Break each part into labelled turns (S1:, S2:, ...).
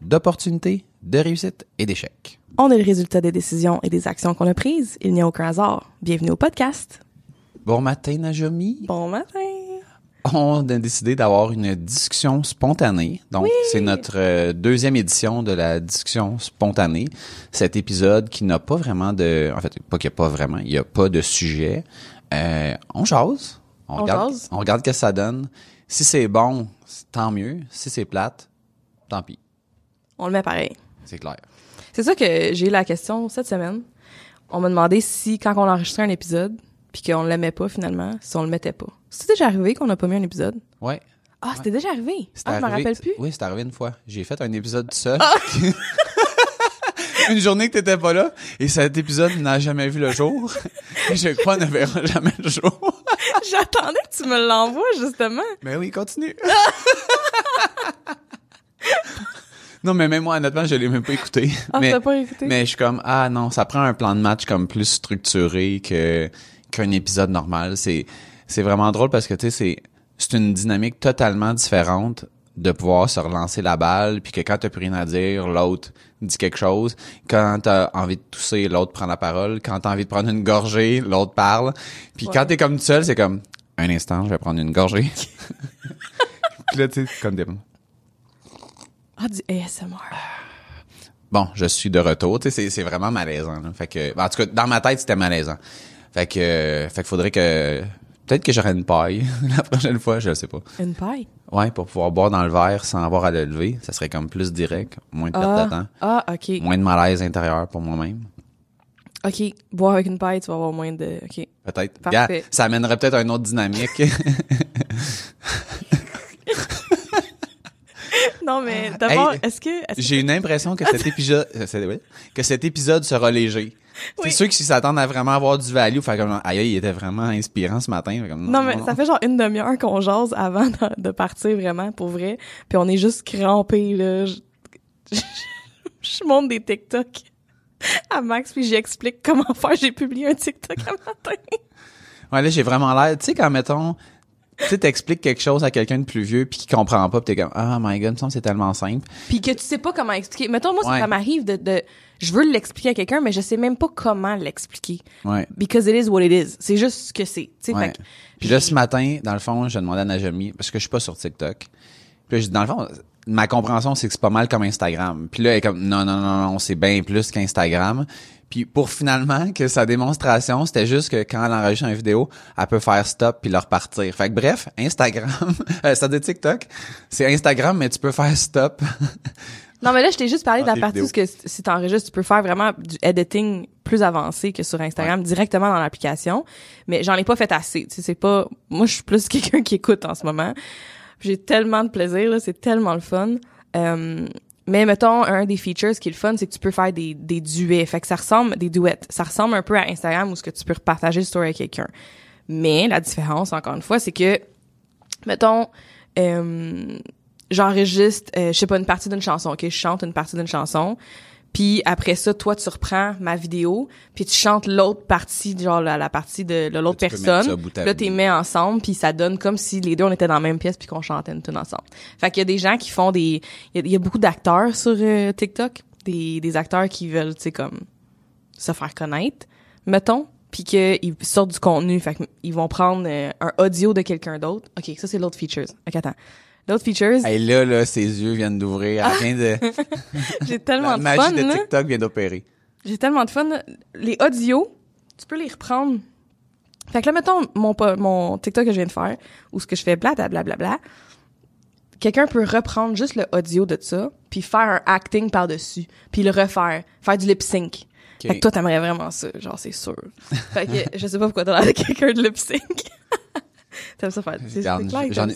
S1: d'opportunités, de réussite et d'échecs.
S2: On est le résultat des décisions et des actions qu'on a prises. Il n'y a aucun hasard. Bienvenue au podcast.
S1: Bon matin, Najomi.
S2: Bon matin.
S1: On a décidé d'avoir une discussion spontanée. Donc, c'est notre euh, deuxième édition de la discussion spontanée. Cet épisode qui n'a pas vraiment de... En fait, pas qu'il n'y a pas vraiment, il n'y a pas de sujet. Euh, on jase.
S2: On
S1: regarde,
S2: jase.
S1: On regarde ce que ça donne. Si c'est bon, tant mieux. Si c'est plate, tant pis.
S2: On le met pareil.
S1: C'est clair.
S2: C'est ça que j'ai eu la question cette semaine. On m'a demandé si, quand on enregistrait un épisode, puis qu'on l'aimait pas finalement, si on le mettait pas. C'était déjà arrivé qu'on n'a pas mis un épisode?
S1: Ouais.
S2: Ah, c'était déjà arrivé?
S1: C'est
S2: Ah, je me
S1: arrivé-
S2: rappelle plus. Ah!
S1: Oui, c'est arrivé une fois. J'ai fait un épisode seul. une journée que t'étais pas là, et cet épisode n'a jamais vu le jour. Je crois ne verra jamais le jour.
S2: J'attendais que tu me l'envoies, justement.
S1: Mais oui, continue. non, mais même moi, honnêtement, je l'ai même pas écouté.
S2: Ah,
S1: mais,
S2: t'as pas écouté?
S1: mais je suis comme, ah non, ça prend un plan de match comme plus structuré que qu'un épisode normal. C'est c'est vraiment drôle parce que, tu sais, c'est c'est une dynamique totalement différente de pouvoir se relancer la balle, puis que quand t'as plus rien à dire, l'autre dit quelque chose. Quand t'as envie de tousser, l'autre prend la parole. Quand t'as envie de prendre une gorgée, l'autre parle. Puis
S2: Ouais.
S1: quand t'es comme tout seul, c'est comme, un instant, je vais prendre une gorgée. puis là, tu sais, comme des...
S2: Ah, du ASMR.
S1: Bon, je suis de retour. Tu sais, c'est, vraiment malaisant. là. Fait que, en tout cas, dans ma tête, c'était malaisant. Fait que, euh, fait faudrait que, peut-être que j'aurai une paille la prochaine fois, je sais pas.
S2: Une paille?
S1: Ouais, pour pouvoir boire dans le verre sans avoir à le lever, ça serait comme plus direct, moins de perte
S2: Ah,
S1: de temps,
S2: ah, OK.
S1: moins de malaise intérieur pour moi-même.
S2: OK. Boire avec une paille, tu vas avoir moins de... OK.
S1: Peut-être.
S2: Parfait.
S1: Gars, ça amènerait peut-être à une autre dynamique.
S2: Non, mais d'abord,
S1: Hey,
S2: est-ce que...
S1: J'ai une impression que cet épisode, euh, oui, que cet épisode sera léger.
S2: Oui.
S1: C'est ceux qui s'attendent à vraiment avoir du value, fait comme, aïe, il était vraiment inspirant ce matin. Comme,
S2: Non, mais ça fait genre une demi-heure qu'on jase avant de, de partir vraiment, pour vrai. Puis on est juste crampés, là. Je, je, je monte des TikTok à Max, puis j'explique comment faire. J'ai publié un TikTok un matin.
S1: Ouais, là, j'ai vraiment l'air, tu sais, quand, mettons, tu sais, t'expliques quelque chose à quelqu'un de plus vieux puis qui comprend pas pis t'es comme, ah, my god, me semble c'est tellement simple.
S2: Puis que tu sais pas comment expliquer. Mettons, moi, ça-
S1: Ouais.
S2: ça m'arrive de, de... Je veux l'expliquer à quelqu'un, mais je sais même pas comment l'expliquer.
S1: Ouais.
S2: Because it is what it is. C'est juste ce que c'est. Tu sais,
S1: Ouais. Puis là, ce matin, dans le fond, j'ai demandé à Najami, parce que je suis pas sur TikTok. Puis là, j'ai dit, dans le fond, ma compréhension, c'est que c'est pas mal comme Instagram. Puis là, elle est comme, non, non, non, non, c'est bien plus qu'Instagram. Puis pour finalement que sa démonstration, c'était juste que quand elle enregistre une vidéo, elle peut faire stop puis leur repartir. Fait que bref, Instagram, euh, ça de TikTok, c'est Instagram, mais tu peux faire stop.
S2: Non, mais là, je t'ai juste parlé de la partie où que si t'enregistres, tu peux faire vraiment du editing plus avancé que sur Instagram, directement dans l'application. Mais j'en ai pas fait assez. Tu sais, c'est pas, moi, je suis plus quelqu'un qui écoute en ce moment. J'ai tellement de plaisir, là. C'est tellement le fun. Euh, mais mettons, un des features qui est le fun, c'est que tu peux faire des, des duets. Fait que ça ressemble, des duets. Ça ressemble un peu à Instagram où ce que tu peux repartager le story avec quelqu'un. Mais la différence, encore une fois, c'est que, mettons, euh, j'enregistre, euh, je sais pas, une partie d'une chanson, ok? Je chante une partie d'une chanson. Puis après ça, toi, tu reprends ma vidéo, puis tu chantes l'autre partie, genre la, la partie de, de l'autre
S1: Tu
S2: personne. Là,
S1: bout.
S2: t'es mets ensemble, puis ça donne comme si les deux, on était dans la même pièce, puis qu'on chantait une tune ensemble. Fait qu'il y a des gens qui font des... Il y a, il y a beaucoup d'acteurs sur euh, TikTok, des, des acteurs qui veulent, tu sais, comme se faire connaître, mettons, puis qu'ils sortent du contenu. Fait qu'ils vont prendre euh, un audio de quelqu'un d'autre. OK, ça, c'est l'autre features. OK, attends. L'autre features,
S1: Et là, là, ses yeux viennent d'ouvrir. De,
S2: j'ai
S1: la
S2: tellement de
S1: magie
S2: fun,
S1: de
S2: là.
S1: TikTok vient d'opérer.
S2: J'ai tellement de fun. Les audios, tu peux les reprendre Fait que là, mettons, mon, TikTok que je viens de faire, où ce que je fais blablabla, bla, bla, bla, quelqu'un peut reprendre juste le audio de ça, puis faire un acting par-dessus, puis le refaire, faire du lip-sync.
S1: Ok.
S2: Fait que toi, t'aimerais vraiment ça, genre, c'est sûr. fait que je sais pas pourquoi t'as l'air de quelqu'un de lip-sync. T'aimes ça faire,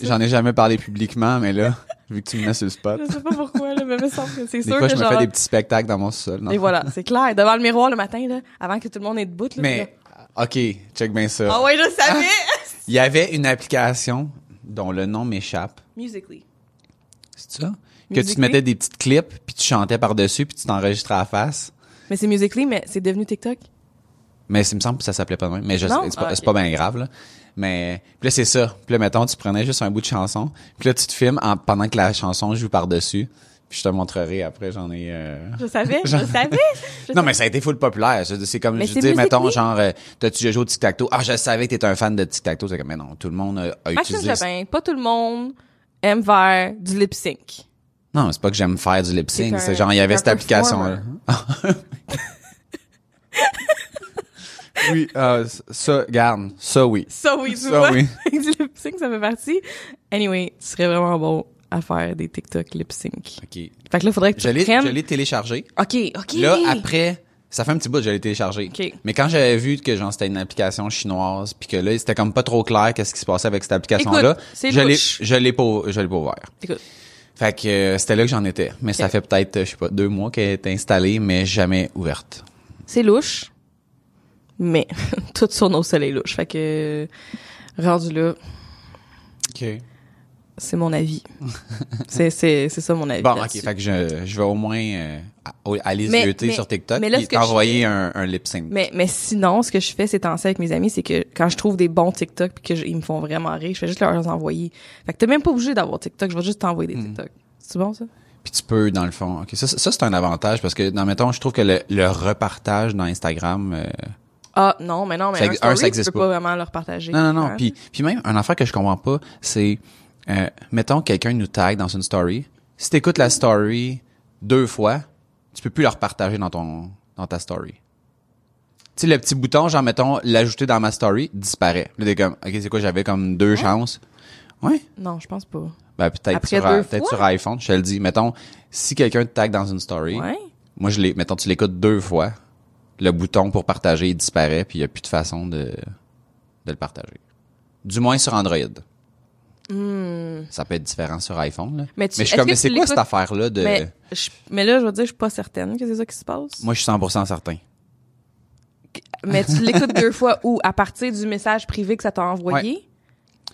S1: J'en ai jamais parlé publiquement, mais là, vu que tu me mets sur le spot,
S2: Je sais pas pourquoi, là, mais me semble que c'est
S1: des
S2: sûr
S1: fois,
S2: que
S1: je me
S2: genre...
S1: fais des petits spectacles dans mon sol.
S2: Et voilà, c'est clair. Devant le miroir le matin, là, avant que tout le monde ait debout, là.
S1: Mais, ok, check bien ça.
S2: Ah ouais, je savais!
S1: Il y avait une application dont le nom m'échappe.
S2: Musically.
S1: C'est ça? Que tu te mettais des petites clips, puis tu chantais par-dessus, puis tu t'enregistrais à la face.
S2: Mais c'est Musically, mais c'est devenu TikTok?
S1: Mais il me semble que ça s'appelait pas de même. Mais je c'est pas,
S2: Ah,
S1: pas bien grave, là. Mais, puis là, c'est ça. Puis là, mettons, tu prenais juste un bout de chanson, puis là, tu te filmes en- pendant que la chanson joue par-dessus. Puis je te montrerai après, j'en ai... euh,
S2: Je savais, je savais. Je
S1: Non, mais ça a été full populaire. C'est comme,
S2: Mais
S1: je dis, mettons, genre, euh, t'as-tu déjà joué au tic-tac-toe? Ah, je savais que t'étais un fan de tic-tac-toe. C'est comme, mais non, tout le monde a, a
S2: Maxime
S1: utilisé...
S2: Pas tout le monde aime faire du lip sync.
S1: Non, c'est pas que j'aime faire du lip
S2: C'est
S1: sync. C'est genre, il y avait cette application-là. oui, euh, ça, garde. Ça, oui.
S2: Ça oui, tu
S1: Ça,
S2: vois?
S1: oui.
S2: lip sync, ça fait partie. Anyway, tu serais vraiment bon à faire des TikTok lip sync.
S1: OK.
S2: Fait que là, faudrait que
S1: Je
S2: tu
S1: l'ai,
S2: prennes.
S1: je l'ai téléchargé.
S2: Ok, ok.
S1: Là, après, ça fait un petit bout que je l'ai téléchargé.
S2: OK.
S1: Mais quand j'avais vu que genre c'était une application chinoise, puis que là c'était comme pas trop clair qu'est-ce qui se passait avec cette application-là,
S2: Écoute, c'est
S1: je l'ai, je l'ai pas, je l'ai pas ouvert.
S2: Écoute,
S1: Fait que euh, c'était là que j'en étais. Mais ça fait peut-être, je sais pas, deux mois qu'elle est installée, mais jamais ouverte.
S2: c'est louche, mais tout sur nos soleils louches. Fait que, rendu là,
S1: OK.
S2: c'est mon avis. c'est, c'est, c'est ça mon avis.
S1: Bon, ok. Fait que je, je vais au moins euh, aller
S2: Mais- mais-
S1: sur TikTok
S2: mais là,
S1: et
S2: je fais-
S1: un, un lip sync.
S2: Mais, mais sinon, ce que je fais ces temps-ci avec mes amis, c'est que quand je trouve des bons TikTok puis que je- ils me font vraiment rire, je fais juste leur envoyer. Fait que t'es même pas obligé d'avoir TikTok, je vais juste t'envoyer des
S1: Hmm.
S2: TikTok. C'est bon, ça?
S1: Puis tu peux, dans le fond. Ok, ça, ça, ça, c'est un avantage parce que, dans mettons, je trouve que le, le repartage dans Instagram. euh,
S2: Ah, non, mais non, mais
S1: Ça
S2: un, story,
S1: un, ça
S2: tu peux
S1: pas.
S2: pas vraiment leur partager.
S1: Non, non, non.
S2: Hein?
S1: Puis, puis même, un affaire que je comprends pas, c'est, euh, mettons, quelqu'un nous tag dans une story. Si t'écoutes la story deux fois, tu peux plus le repartager dans ton, dans ta story. Tu sais, le petit bouton, genre, mettons, l'ajouter dans ma story, disparaît. Là, t'es comme, ok, c'est quoi, j'avais comme deux chances? Ouais.
S2: Non, je pense pas.
S1: Ben, peut-être sur,
S2: fois?
S1: sur iPhone, je te le dis. Mettons, si quelqu'un te tag dans une story,
S2: Ouais.
S1: moi, je l'ai, mettons, tu l'écoutes deux fois, le bouton pour partager, il disparaît, puis il n'y a plus de façon de, de le partager. Du moins sur Android. Ça peut être différent sur iPhone, là.
S2: Hmm. Mais tu-
S1: je suis comme, mais c'est quoi cette affaire-là de...
S2: Mais, je- mais là, je veux dire, je suis pas certaine que c'est ça qui se passe.
S1: Moi, je suis 100% certain.
S2: Mais tu l'écoutes deux fois ou à partir du message privé que ça t'a envoyé?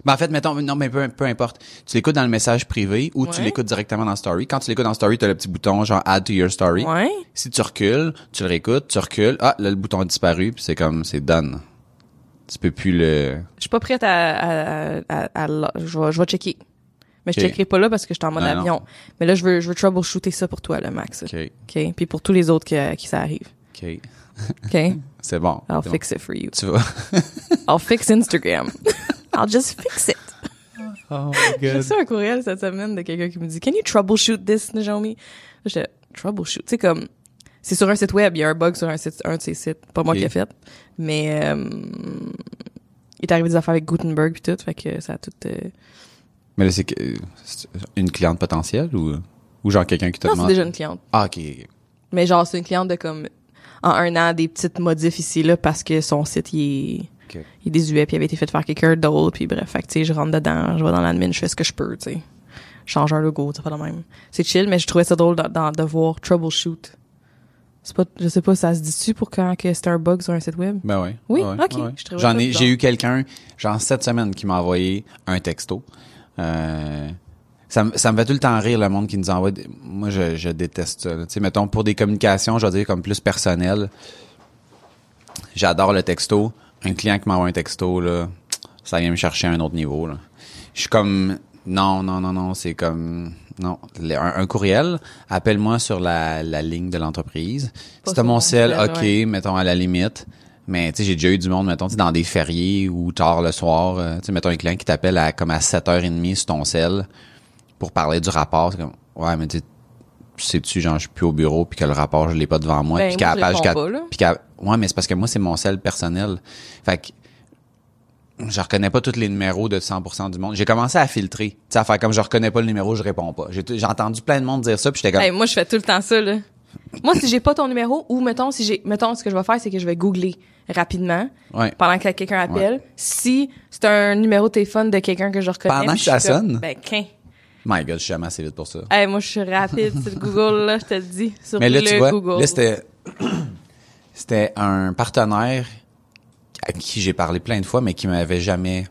S1: Ben, en fait, mettons, non, mais peu, peu importe. Tu l'écoutes dans le message privé ou tu l'écoutes directement dans Story. Quand tu l'écoutes dans Story, tu as le petit bouton genre Add to your story.
S2: Ouais.
S1: Si tu recules, tu le réécoutes, tu recules, ah, là, le bouton a disparu, puis c'est comme, c'est done. Tu peux plus le...
S2: Je suis pas prête à, à, à, je vais, je vais checker. Mais je
S1: Ok.
S2: checkerai pas là parce que je suis en mode
S1: Non, non.
S2: avion. Mais là, je veux, je veux troubleshooter ça pour toi, le Max. OK.
S1: OK,
S2: Puis pour tous les autres qui, qui ça arrive.
S1: OK.
S2: OK?
S1: C'est bon.
S2: I'll
S1: C'est bon.
S2: fix it for you.
S1: Tu vas...
S2: I'll fix Instagram. I'll just fix it.
S1: Oh
S2: J'ai reçu un courriel cette semaine de quelqu'un qui me dit Can you troubleshoot this, Naomi? J'étais troubleshoot. Tu sais, comme, c'est sur un site web, il y a un bug sur un, site, un de ces sites. Pas moi qui l'ai fait. Mais, euh, il est arrivé des affaires avec Gutenberg puis tout, fait que ça a tout, euh,
S1: Mais là, c'est c'est une cliente potentielle ou, ou genre quelqu'un qui te
S2: Non, c'est
S1: demande?
S2: déjà une cliente.
S1: Ah, OK. ok.
S2: Mais genre, c'est une cliente de comme, en un an, des petites modifs ici, là, parce que son site, il est, Il est désuet, puis il avait été fait par quelqu'un d'autre, puis bref, fait que, tu sais, je rentre dedans, je vais dans l'admin, je fais ce que je peux, tu sais. Je change un logo, ça fait de même. C'est chill, mais je trouvais ça drôle de, de, de voir troubleshoot. C'est pas, je sais pas, ça se dit-tu pour quand que c'est un bug sur un site web?
S1: Ben ouais.
S2: Oui?
S1: Ouais,
S2: Ok.
S1: ouais. J'en ai, j'ai eu quelqu'un, genre cette semaine, qui m'a envoyé un texto. Euh, ça, me- ça me fait tout le temps rire le monde qui nous envoie. des- Moi, je, je déteste ça. Tu sais, mettons pour des communications, je vais dire comme plus personnelles. J'adore le texto. Un client qui m'envoie un texto là, ça vient me chercher à un autre niveau. Là. Je suis comme non, non, non, non, c'est comme non. Un, un courriel, appelle-moi sur la, la ligne de l'entreprise. Si t'as mon cell, ok,
S2: ouais.
S1: mettons à la limite. Mais tu sais, j'ai déjà eu du monde, mettons, dans des fériés ou tard le soir, euh, tu sais, mettons un client qui t'appelle à comme à 7h30 sur ton cell pour parler du rapport, c'est comme ouais, mais tu sais, sais-tu genre je suis plus au bureau puis que le rapport je l'ai pas devant moi
S2: Ben,
S1: puis qu'à la page
S2: réponds
S1: 4
S2: pas, là.
S1: puis qu'à- ouais, mais c'est parce que moi c'est mon cell personnel. Fait que je reconnais pas tous les numéros de 100% du monde. J'ai commencé à filtrer, tu sais, à faire comme je reconnais pas le numéro, je réponds pas. J'ai j'ai entendu plein de monde dire ça, puis j'étais comme,
S2: Hey, moi, je fais tout le temps ça, là. Moi, si j'ai pas ton numéro, ou mettons, si j'ai, mettons, ce que je vais faire, c'est que je vais googler rapidement,
S1: ouais.
S2: pendant que quelqu'un appelle. Si c'est un numéro de téléphone de quelqu'un que je reconnais.
S1: Pendant que ça sonne?
S2: Ben, qu'un.
S1: My God, je suis jamais assez vite pour ça.
S2: Hey, moi, je suis rapide sur Google, là, je te le dis. Sur
S1: Mais là,
S2: le
S1: tu vois,
S2: Google.
S1: là, c'était, c'était un partenaire à qui j'ai parlé plein de fois, mais qui m'avait jamais,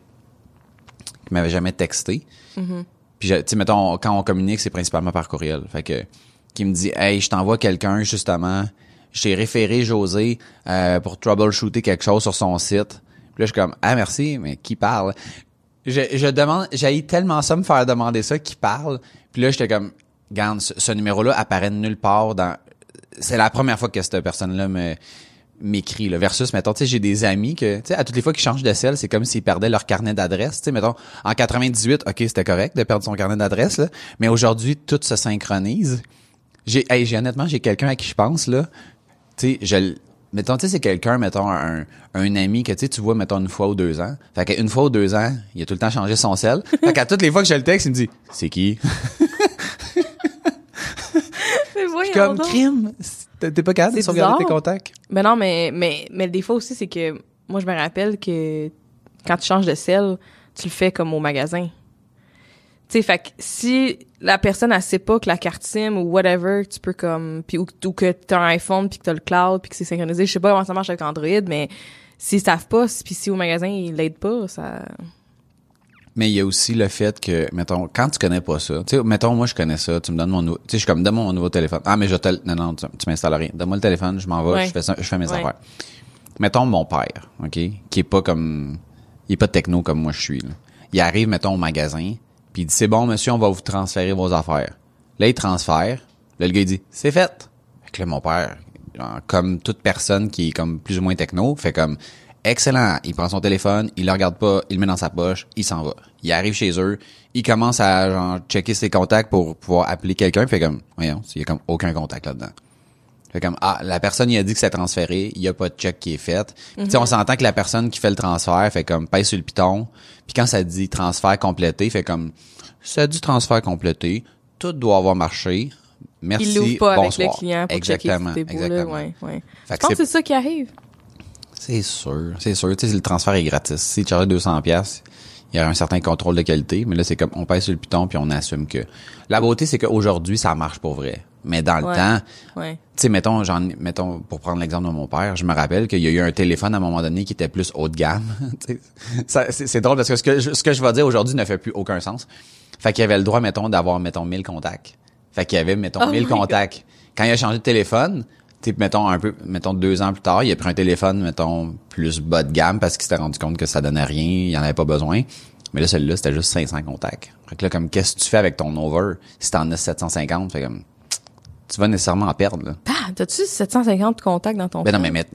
S1: qui m'avait jamais texté.
S2: Mm-hmm.
S1: Puis, tu sais, mettons, quand on communique, c'est principalement par courriel. Fait que, qui me dit, hey, je t'envoie quelqu'un, justement, je t'ai référé José, euh, pour troubleshooter quelque chose sur son site. Puis là, je suis comme, ah, merci, mais qui parle? Je, je demande, j'ai tellement ça me faire demander ça, qui parle. Puis là, j'étais comme, regarde, ce, ce numéro-là apparaît de nulle part dans, c'est la première fois que cette personne-là m'écrit là. Versus mettons tu sais j'ai des amis que tu sais à toutes les fois qu'ils changent de sel c'est comme s'ils perdaient leur carnet d'adresse. Tu sais mettons en 98 OK c'était correct de perdre son carnet d'adresse là. Mais aujourd'hui tout se synchronise. J'ai hey, j'ai honnêtement j'ai quelqu'un à qui je pense là. Tu sais je mettons tu sais c'est quelqu'un mettons un, un ami que tu tu vois mettons une fois ou deux ans. Fait qu'une fois ou deux ans il a tout le temps changé son sel. Fait qu'à toutes les fois que je le texte il me dit c'est qui Comme
S2: donc.
S1: crime t'es pas capable de sauvegarder tes contacts
S2: Mais non, mais, mais, mais le défaut aussi, c'est que moi, je me rappelle que quand tu changes de sel, tu le fais comme au magasin. Tu sais, fait que si la personne, elle sait pas que la carte SIM ou whatever, tu peux comme, puis ou, ou que t'as un iPhone puis que t'as le cloud puis que c'est synchronisé, je sais pas comment ça marche avec Android, mais s'ils savent pas, puis si au magasin, ils l'aident pas, ça...
S1: Mais il y a aussi le fait que, mettons, quand tu connais pas ça, tu sais, mettons, moi, je connais ça, tu me donnes mon nouveau, tu sais, je suis comme, donne-moi mon nouveau téléphone. Ah, mais je te, non, non, tu, tu m'installes rien. Donne-moi le téléphone, je m'en vais,
S2: Ouais.
S1: je fais ça, je fais mes
S2: Ouais.
S1: affaires. Mettons, mon père, OK, qui est pas comme, il est pas techno comme moi je suis, là. Il arrive, mettons, au magasin, puis il dit, c'est bon, monsieur, on va vous transférer vos affaires. Là, il transfère. Là, le gars, il dit, c'est fait. Fait que là, mon père, comme toute personne qui est comme plus ou moins techno, fait comme, excellent. Il prend son téléphone, il le regarde pas, il le met dans sa poche, il s'en va. Il arrive chez eux, il commence à, genre, checker ses contacts pour pouvoir appeler quelqu'un, fait comme, voyons, il y a comme aucun contact là-dedans. Fait comme ah la personne il a dit que c'est transféré, il y a pas de check qui est fait. Puis on s'entend que la personne qui fait le transfert fait comme pèse sur le piton. Puis quand ça dit transfert complété, fait comme ça dit transfert complété, tout doit avoir marché. Merci.
S2: L'ouvrent pas
S1: bonsoir.
S2: avec le client pour
S1: exactement,
S2: checker si beau, là,
S1: exactement.
S2: ouais, ouais.
S1: Fait
S2: Je
S1: que
S2: pense que
S1: c'est
S2: c'est ça qui arrive.
S1: C'est sûr, c'est sûr. Tu sais, le transfert est gratis. Si tu charges 200 pièces, il y a un certain contrôle de qualité, mais là c'est comme on pèse sur le piton puis on assume que la beauté c'est qu'aujourd'hui ça marche pour vrai. Mais dans le
S2: Ouais.
S1: temps,
S2: Ouais.
S1: tu sais, mettons, j'en, mettons, pour prendre l'exemple de mon père, je me rappelle qu'il y a eu un téléphone à un moment donné qui était plus haut de gamme. C'est, drôle parce que ce que je, ce que je vais dire aujourd'hui ne fait plus aucun sens. Fait qu'il avait le droit, mettons, d'avoir, mettons, 1000 contacts. Fait qu'il y avait, mettons,
S2: Oh
S1: 1000
S2: my God.
S1: contacts. Quand il a changé de téléphone, tu mettons, un peu, mettons, deux ans plus tard, il a pris un téléphone, mettons, plus bas de gamme parce qu'il s'était rendu compte que ça donnait rien, il en avait pas besoin. Mais là, celui-là, c'était juste 500 contacts. Fait que là, comme, qu'est-ce que tu fais avec ton over si t'en as 750? Fait comme, tu vas nécessairement en perdre, là.
S2: Ah, t'as-tu 750 contacts dans ton
S1: Ben non, mais, mais-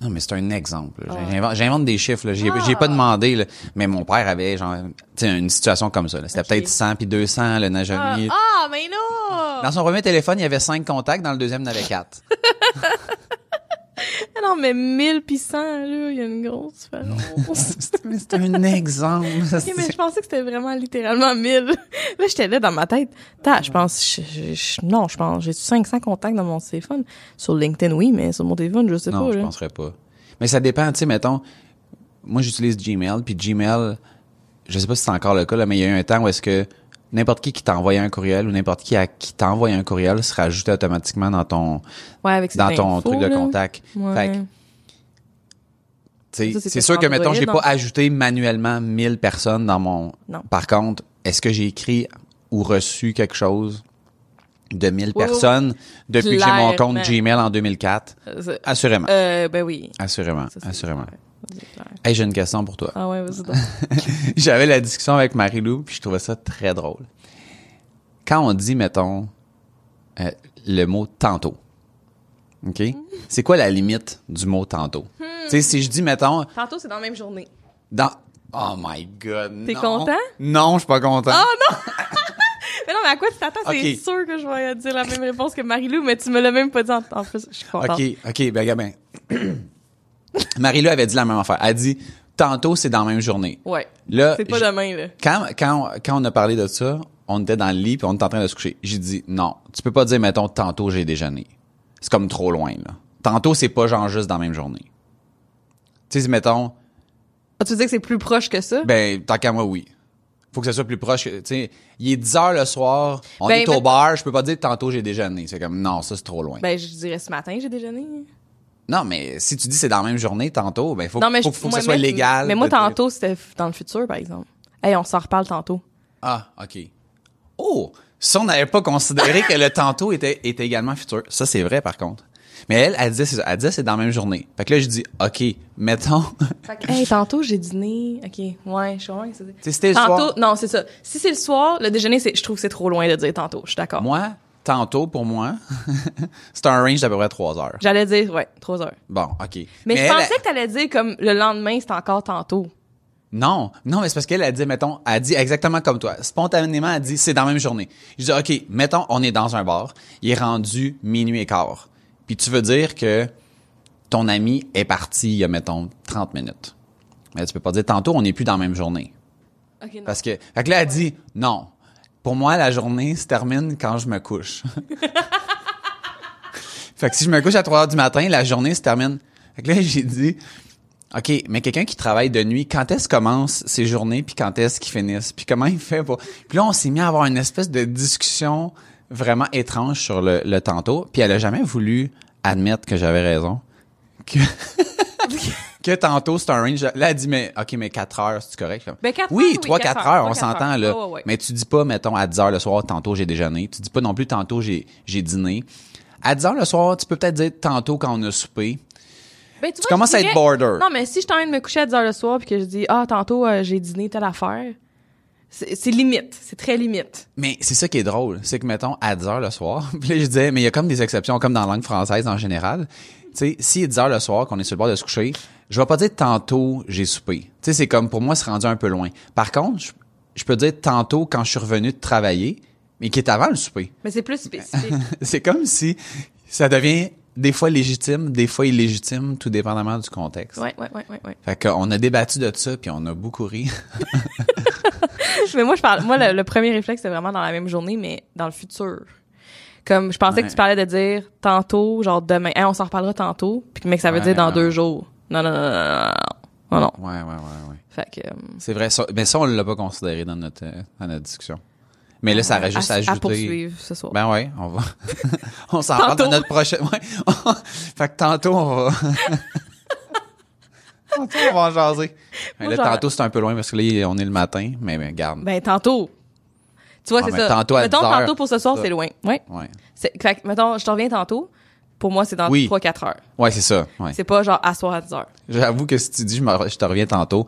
S1: non, mais c'est un exemple.
S2: Ah.
S1: J'invente, des chiffres. J'ai, j'ai pas demandé, là. mais mon père avait genre, une situation comme ça. C'était peut-être 100 puis 200, le n'a
S2: Ah, ah, mais non!
S1: Dans son premier téléphone, il y avait 5 contacts, dans le deuxième, il y en avait 4.
S2: Ah non, mais 1000 pis 100, là, il y a une grosse différence.
S1: c'est un exemple.
S2: Ok, mais je pensais que c'était vraiment littéralement 1000. Là, j'étais là dans ma tête. T'as, je pense, je- je- je- non, je pense, j'ai 500 contacts dans mon téléphone. Sur LinkedIn, oui, mais sur mon téléphone, je sais
S1: non,
S2: pas,
S1: je
S2: là.
S1: penserais pas. Mais ça dépend, tu sais, mettons, moi j'utilise Gmail, puis Gmail, je sais pas si c'est encore le cas, là, mais il y a eu un temps où est-ce que n'importe qui qui t'envoyait un courriel ou n'importe qui à qui t'envoie un courriel sera ajouté automatiquement dans ton
S2: Ouais, avec ces
S1: dans ton
S2: infos,
S1: truc de contact.
S2: Ouais.
S1: Fait que, c'est sûr que mettons, j'ai
S2: Android,
S1: pas ajouté manuellement 1000 personnes dans mon.
S2: Non.
S1: Par contre, est-ce que j'ai écrit ou reçu quelque chose de 1000
S2: Oui, oui,
S1: personnes depuis que j'ai mon compte. Gmail en 2004?
S2: Euh,
S1: Assurément.
S2: euh, ben oui.
S1: Assurément.
S2: Ça,
S1: Assurément. Hey, j'ai une question pour toi.
S2: Ah ouais, vas-y donc.
S1: J'avais la discussion avec Marie-Lou, puis je trouvais ça très drôle. Quand on dit, mettons, euh, le mot tantôt, OK? C'est quoi la limite du mot tantôt?
S2: Hmm.
S1: Tu sais, si je dis, mettons,
S2: Tantôt, c'est dans la même journée.
S1: dans... Oh my God,
S2: T'es
S1: non.
S2: content?
S1: Non, je suis pas content.
S2: Mais non, mais à quoi tu t'attends?
S1: Ok.
S2: C'est sûr que je vais dire la même réponse que Marie-Lou, mais tu me l'as même pas dit en, en plus. Je suis contente.
S1: OK, OK, ben, ben. Marie-Lou avait dit la même affaire. Elle dit, tantôt, c'est dans la même journée.
S2: Ouais.
S1: Là,
S2: C'est pas demain, là.
S1: quand, quand, quand on a parlé de ça, on était dans le lit puis on était en train de se coucher. J'ai dit, non, tu peux pas dire, mettons, tantôt j'ai déjeuné. C'est comme trop loin, là. Tantôt, c'est pas genre juste dans la même journée. Tu sais, mettons,
S2: Ah, tu veux dire que c'est plus proche que ça?
S1: ben, tant qu'à moi, oui. Faut que ça soit plus proche. que- Tu sais, il est 10 heures le soir, on
S2: Ben,
S1: est au bar, je peux pas dire tantôt j'ai déjeuné. C'est comme, non, ça c'est trop loin.
S2: Ben, je dirais ce matin, j'ai déjeuné.
S1: Non, mais si tu dis c'est dans la même journée, tantôt, ben, faut,
S2: non, mais
S1: faut,
S2: je-
S1: faut que ça soit
S2: mais-
S1: légal.
S2: Mais moi, tantôt, c'était dans le futur, par exemple. Hey, on s'en reparle tantôt.
S1: Ah, OK. Oh! Ça, on n'avait pas considéré que le tantôt était, était également futur. Ça, c'est vrai, par contre. Mais elle, elle disait, c'est ça. Elle disait, c'est dans la même journée. Fait que là, je dis, OK, mettons.
S2: Hey, tantôt, j'ai dîné. OK. Ouais, je suis vraiment que c'est-
S1: sais, c'était le
S2: Tantôt,
S1: soir.
S2: non, c'est ça. Si c'est le soir, le déjeuner, c'est, je trouve que c'est trop loin de dire tantôt. Je suis d'accord.
S1: moi, tantôt, pour moi, c'est un range d'à peu près 3 heures.
S2: J'allais dire, ouais, trois heures.
S1: Bon, OK.
S2: Mais, je
S1: elle,
S2: pensais que t'allais dire comme le lendemain, c'est encore tantôt.
S1: Non, non, mais c'est parce qu'elle a dit, mettons, elle a dit exactement comme toi. Spontanément, elle a dit, c'est dans la même journée. Je dis, OK, mettons, on est dans un bar. Il est rendu minuit et quart. Puis tu veux dire que ton ami est parti il y a, mettons, 30 minutes. Mais tu peux pas dire, tantôt, on n'est plus dans la même journée.
S2: OK, non.
S1: Parce que, fait que là, elle dit, non. Pour moi, la journée se termine quand je me couche. fait que si je me couche à 3 heures du matin, la journée se termine. Fait que là, j'ai dit, OK, mais quelqu'un qui travaille de nuit, quand est-ce commence ses journées, puis quand est-ce qu'ils finissent, puis comment il fait pour... Puis là, on s'est mis à avoir une espèce de discussion vraiment étrange sur le, le tantôt, puis elle a jamais voulu admettre que j'avais raison. Que... que tantôt, c'est un range. Là, elle dit, mais, OK, mais 4 heures, c'est correct?
S2: Ben,
S1: oui,
S2: heures, oui,
S1: 3
S2: quatre
S1: 4
S2: heures,
S1: heures, on s'entend, là.
S2: Ouais.
S1: Mais tu dis pas, mettons, à 10 heures le soir, tantôt j'ai déjeuné. Tu dis pas non plus tantôt j'ai, j'ai dîné. À 10 heures le soir, tu peux peut-être dire tantôt quand on a soupé.
S2: Ben,
S1: Tu
S2: vois,
S1: commences à être border.
S2: Non, mais si je t'en de me coucher à 10 heures le soir puis que je dis, ah, tantôt, euh, j'ai dîné telle affaire, c'est c'est limite. C'est très limite.
S1: Mais c'est ça qui est drôle. C'est que, mettons, à 10 heures le soir, puis là, je disais, mais il y a comme des exceptions, comme dans la langue française en général. Tu sais, si il est 10 heures le soir, qu'on est sur le bord de se coucher, je vais pas dire tantôt j'ai soupé. Tu sais, c'est comme, pour moi, c'est rendu un peu loin. Par contre, je, je peux dire tantôt quand je suis revenu de travailler, mais qui est avant le souper.
S2: Mais c'est plus spécifique.
S1: c'est comme si ça devient des fois légitime, des fois illégitime, tout dépendamment du contexte.
S2: ouais, ouais, ouais, ouais, ouais.
S1: Fait qu'on a débattu de ça, puis on a beaucoup ri.
S2: mais moi, je parle, moi, le, le premier réflexe, c'est vraiment dans la même journée, mais dans le futur. Comme, je pensais
S1: Ouais.
S2: que tu parlais de dire tantôt, genre demain, Hey, on s'en reparlera tantôt, puis mais que ça veut
S1: Ouais,
S2: dire dans deux jours. Non, non, non, non, non, non, non.
S1: Ouais, ouais, ouais, ouais.
S2: Fait que, euh,
S1: C'est vrai, ça, mais ça, on l'a pas considéré dans notre, euh, dans notre discussion. Mais là, ça aurait juste
S2: à, à
S1: ajouté.
S2: poursuivre ce soir.
S1: Ben ouais, on va. on s'en parle dans notre prochaine. Ouais. fait que tantôt, on va. tantôt, on va en jaser. Mais
S2: Moi,
S1: là,
S2: genre-
S1: tantôt, c'est un peu loin parce que là, on est le matin, mais, mais garde.
S2: Ben, tantôt. Tu vois,
S1: Ah,
S2: c'est
S1: ben,
S2: ça.
S1: tantôt à
S2: mettons,
S1: 10 heures,
S2: tantôt pour ce soir, c'est loin. Ouais.
S1: Ouais.
S2: Fait que, mettons, je te reviens tantôt. Pour moi, c'est dans
S1: Oui.
S2: 3-4 heures.
S1: Ouais, c'est ça. Ouais.
S2: C'est pas genre à soir à 10 heures.
S1: J'avoue que si tu dis, je, me- je te reviens tantôt.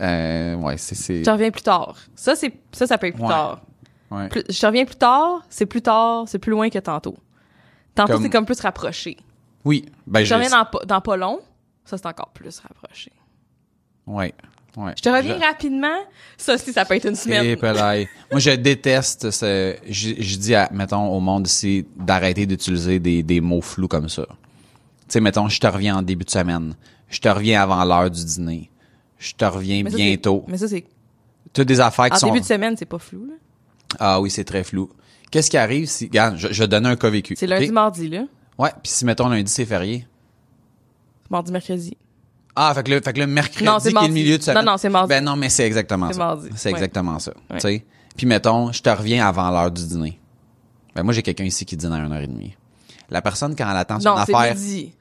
S1: Euh, ouais, c'est, c'est.
S2: Je te reviens plus tard. Ça, c'est, ça, ça peut être plus
S1: Ouais.
S2: tard.
S1: Ouais.
S2: Plus- je te reviens plus tard, c'est plus tard, c'est plus loin que tantôt. Tantôt,
S1: Comme-
S2: c'est comme plus rapproché.
S1: Oui. Ben,
S2: Je te reviens dans, pas- dans pas long, ça, c'est encore plus rapproché.
S1: Ouais. Ouais.
S2: Je te reviens rapidement, ça aussi, ça peut être une semaine.
S1: Eh. Moi, je déteste ce, je, je dis à, mettons, au monde ici, d'arrêter d'utiliser des, des mots flous comme ça. Tu sais, mettons, je te reviens en début de semaine. Je te reviens avant l'heure du dîner. Je te reviens
S2: Mais ça, c'est-
S1: bientôt.
S2: Mais ça, c'est.
S1: Toutes des affaires qui
S2: En
S1: sont...
S2: début de semaine, c'est pas flou, là.
S1: Ah oui, c'est très flou. Qu'est-ce qui arrive si, regarde, je, donner un cas vécu.
S2: C'est lundi, mardi, là.
S1: Ouais, puis si, mettons, lundi, c'est férié.
S2: Mardi, mercredi.
S1: Ah, fait que le, fait que le mercredi,
S2: Non, c'est
S1: qui est le milieu de semaine.
S2: Non, non, c'est mardi.
S1: Ben non, mais c'est exactement
S2: C'est
S1: ça.
S2: mardi.
S1: C'est exactement ça. Tu sais. Puis mettons, je te reviens avant l'heure du dîner. Ben moi, j'ai quelqu'un ici qui dîne à 1h30. La personne, quand elle attend son
S2: Non, c'est
S1: affaire.
S2: midi.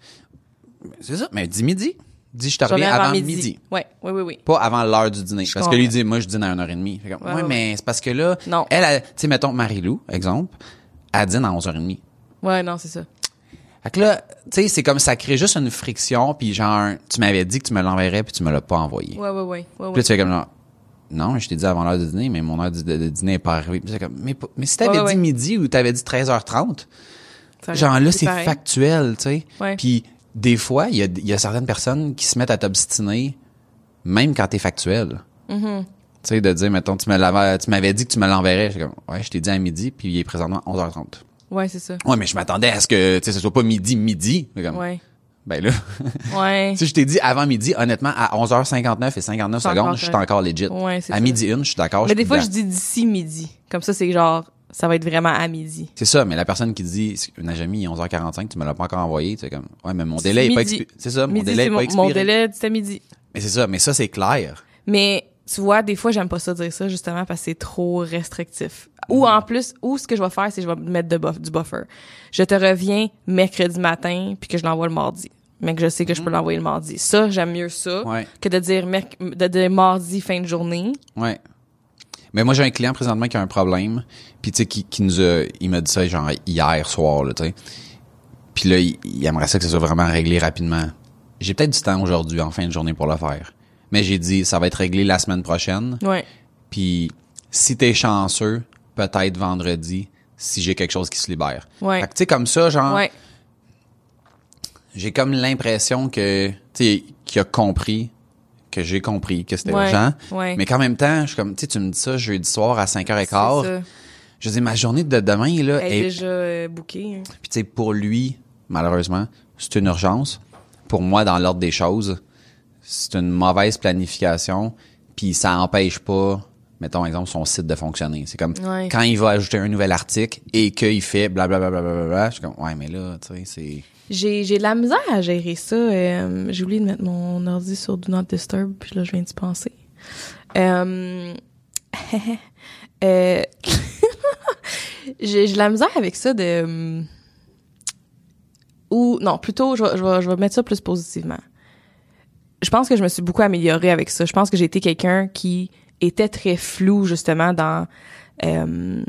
S1: C'est ça, mais dis midi. Dis, je te reviens
S2: reviens
S1: avant midi.
S2: Ouais, oui, oui, oui.
S1: Pas avant l'heure du dîner.
S2: Je
S1: parce que lui dit, moi, je dîne à 1h30. Fait comme,
S2: Ouais,
S1: ouais,
S2: ouais,
S1: mais c'est parce que là,
S2: Non.
S1: elle, elle- tu sais, mettons, Marie-Lou, exemple, elle dîne à 11h30.
S2: Ouais, non, c'est ça.
S1: Fait que là, tu sais, c'est comme ça crée juste une friction, puis genre, tu m'avais dit que tu me l'enverrais, puis tu me l'as pas envoyé.
S2: Ouais, ouais, ouais. ouais,
S1: Puis là, tu fais comme genre, non, je t'ai dit avant l'heure de dîner, mais mon heure de, de- de dîner est pas arrivée. Puis c'est comme, mais, mais si t'avais
S2: Ouais,
S1: dit
S2: ouais.
S1: midi ou t'avais dit 13h30,
S2: Ça-
S1: genre là, c'est factuel, tu sais.
S2: Ouais.
S1: Puis des fois, il y a, y a certaines personnes qui se mettent à t'obstiner, même quand t'es factuel.
S2: Mm-hmm.
S1: Tu sais, de dire, mettons, tu m'avais dit que tu me l'enverrais. Je suis comme, ouais, je t'ai dit à midi, puis il est présentement 11h30.
S2: Ouais, c'est ça.
S1: Ouais, mais je m'attendais à ce que, tu sais, ce soit pas midi, midi. Comme,
S2: Ouais.
S1: Ben là,
S2: Ouais.
S1: si je t'ai dit avant midi, honnêtement, à 11h59 et 59
S2: C'est
S1: secondes, je suis encore legit.
S2: Ouais, c'est
S1: à
S2: ça.
S1: midi une, je suis d'accord.
S2: Mais des fois,
S1: dedans.
S2: je dis d'ici midi. Comme ça, c'est genre, ça va être vraiment à midi.
S1: C'est ça, mais la personne qui dit, Najami, il est 11h45, tu me l'as pas encore envoyé, tu sais, comme, ouais, mais mon délai est pas expiré. C'est ça, mon délai
S2: c'est
S1: est pas expiré.
S2: mon délai, c'était midi.
S1: Mais c'est ça, mais ça, c'est clair.
S2: Mais tu vois, des fois, j'aime pas ça dire ça justement parce que c'est trop restrictif.
S1: Mm.
S2: Ou en plus, ou ce que je vais faire, c'est que je vais mettre de buff, du buffer. Je te reviens mercredi matin puis que je l'envoie le mardi. Mais que je sais que je peux l'envoyer le mardi. Ça, j'aime mieux ça
S1: Mm. Ouais.
S2: que de dire de dire mardi fin de journée.
S1: Ouais. Mais moi, j'ai un client présentement qui a un problème, puis tu sais, qui, qui nous a, il m'a dit ça genre hier soir, là, tu sais. Puis là, il, il aimerait ça que ça soit vraiment réglé rapidement. J'ai peut-être du temps aujourd'hui, en fin de journée, pour le faire. Mais j'ai dit, ça va être réglé la semaine prochaine.
S2: Ouais.
S1: Puis si t'es chanceux, peut-être vendredi, si j'ai quelque chose qui se libère.
S2: Ouais.
S1: Fait que tu sais, comme ça, genre,
S2: Ouais.
S1: j'ai comme l'impression que, tu sais, qu'il a compris, que j'ai compris que c'était
S2: Ouais.
S1: urgent.
S2: Ouais.
S1: Mais qu'en même temps, je suis comme, tu sais, tu me dis ça jeudi soir à 5h15.
S2: C'est ça.
S1: Je dis, ma journée de demain, là,
S2: Elle est
S1: est...
S2: déjà euh, bookée. hein.
S1: Puis tu sais, pour lui, malheureusement, c'est une urgence. Pour moi, dans l'ordre des choses, c'est une mauvaise planification. Puis ça empêche pas, mettons, exemple, son site de fonctionner. C'est comme,
S2: Ouais.
S1: quand il va ajouter un nouvel article et qu'il fait blablabla, bla, bla, je suis comme, ouais, mais là, tu sais, c'est...
S2: J'ai, j'ai de la misère à gérer ça. euh, j'ai oublié de mettre mon ordi sur Do Not Disturb, puis là, je viens d'y penser. Euh, euh, j'ai, j'ai de la misère avec ça de... hum, Ou, non, plutôt, je vais, je, vais, je vais mettre ça plus positivement. Je pense que je me suis beaucoup améliorée avec ça. Je pense que j'ai été quelqu'un qui était très flou, justement, dans... euh,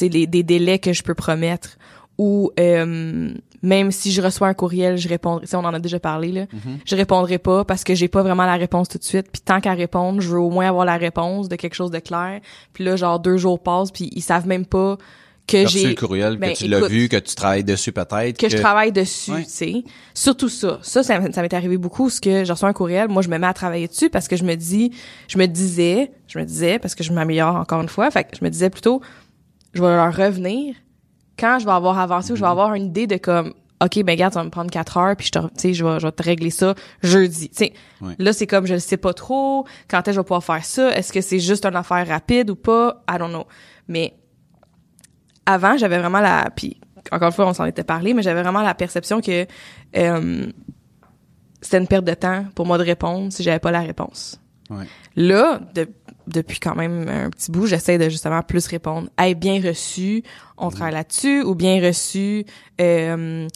S2: les, des délais que je peux promettre ou euh, même si je reçois un courriel, je répondrai. On en a déjà parlé là. Je répondrai pas parce que j'ai pas vraiment la réponse tout de suite. Puis tant qu'à répondre, je veux au moins avoir la réponse de quelque chose de clair. Puis là, genre deux jours passent, puis ils savent même pas que j'ai
S1: le courriel,
S2: Ben,
S1: que tu l'as vu, que tu travailles dessus peut-être.
S2: que je travaille dessus,
S1: Ouais.
S2: tu sais. Surtout ça. Ça, ça, m'est arrivé beaucoup, parce que je reçois un courriel, moi, je me mets à travailler dessus parce que je me dis, je me disais, je me disais, parce que je m'améliore encore une fois, fait que je me disais plutôt, je vais leur revenir quand je vais avoir avancé ou je vais avoir une idée de comme, OK, ben regarde, ça va me prendre quatre heures, puis je te, tu sais, je vais, je vais te régler ça jeudi. Tu sais,
S1: Ouais.
S2: là, c'est comme, je ne sais pas trop, quand est-ce que je vais pouvoir faire ça, est-ce que c'est juste une affaire rapide ou pas, I don't know. Mais avant, j'avais vraiment la puis encore une fois, on s'en était parlé, mais j'avais vraiment la perception que euh, c'était une perte de temps pour moi de répondre si j'avais pas la réponse.
S1: Ouais.
S2: Là, de- depuis quand même un petit bout, j'essaie de justement plus répondre. Hey, bien reçu, on travaille là-dessus, ou bien reçu, euh,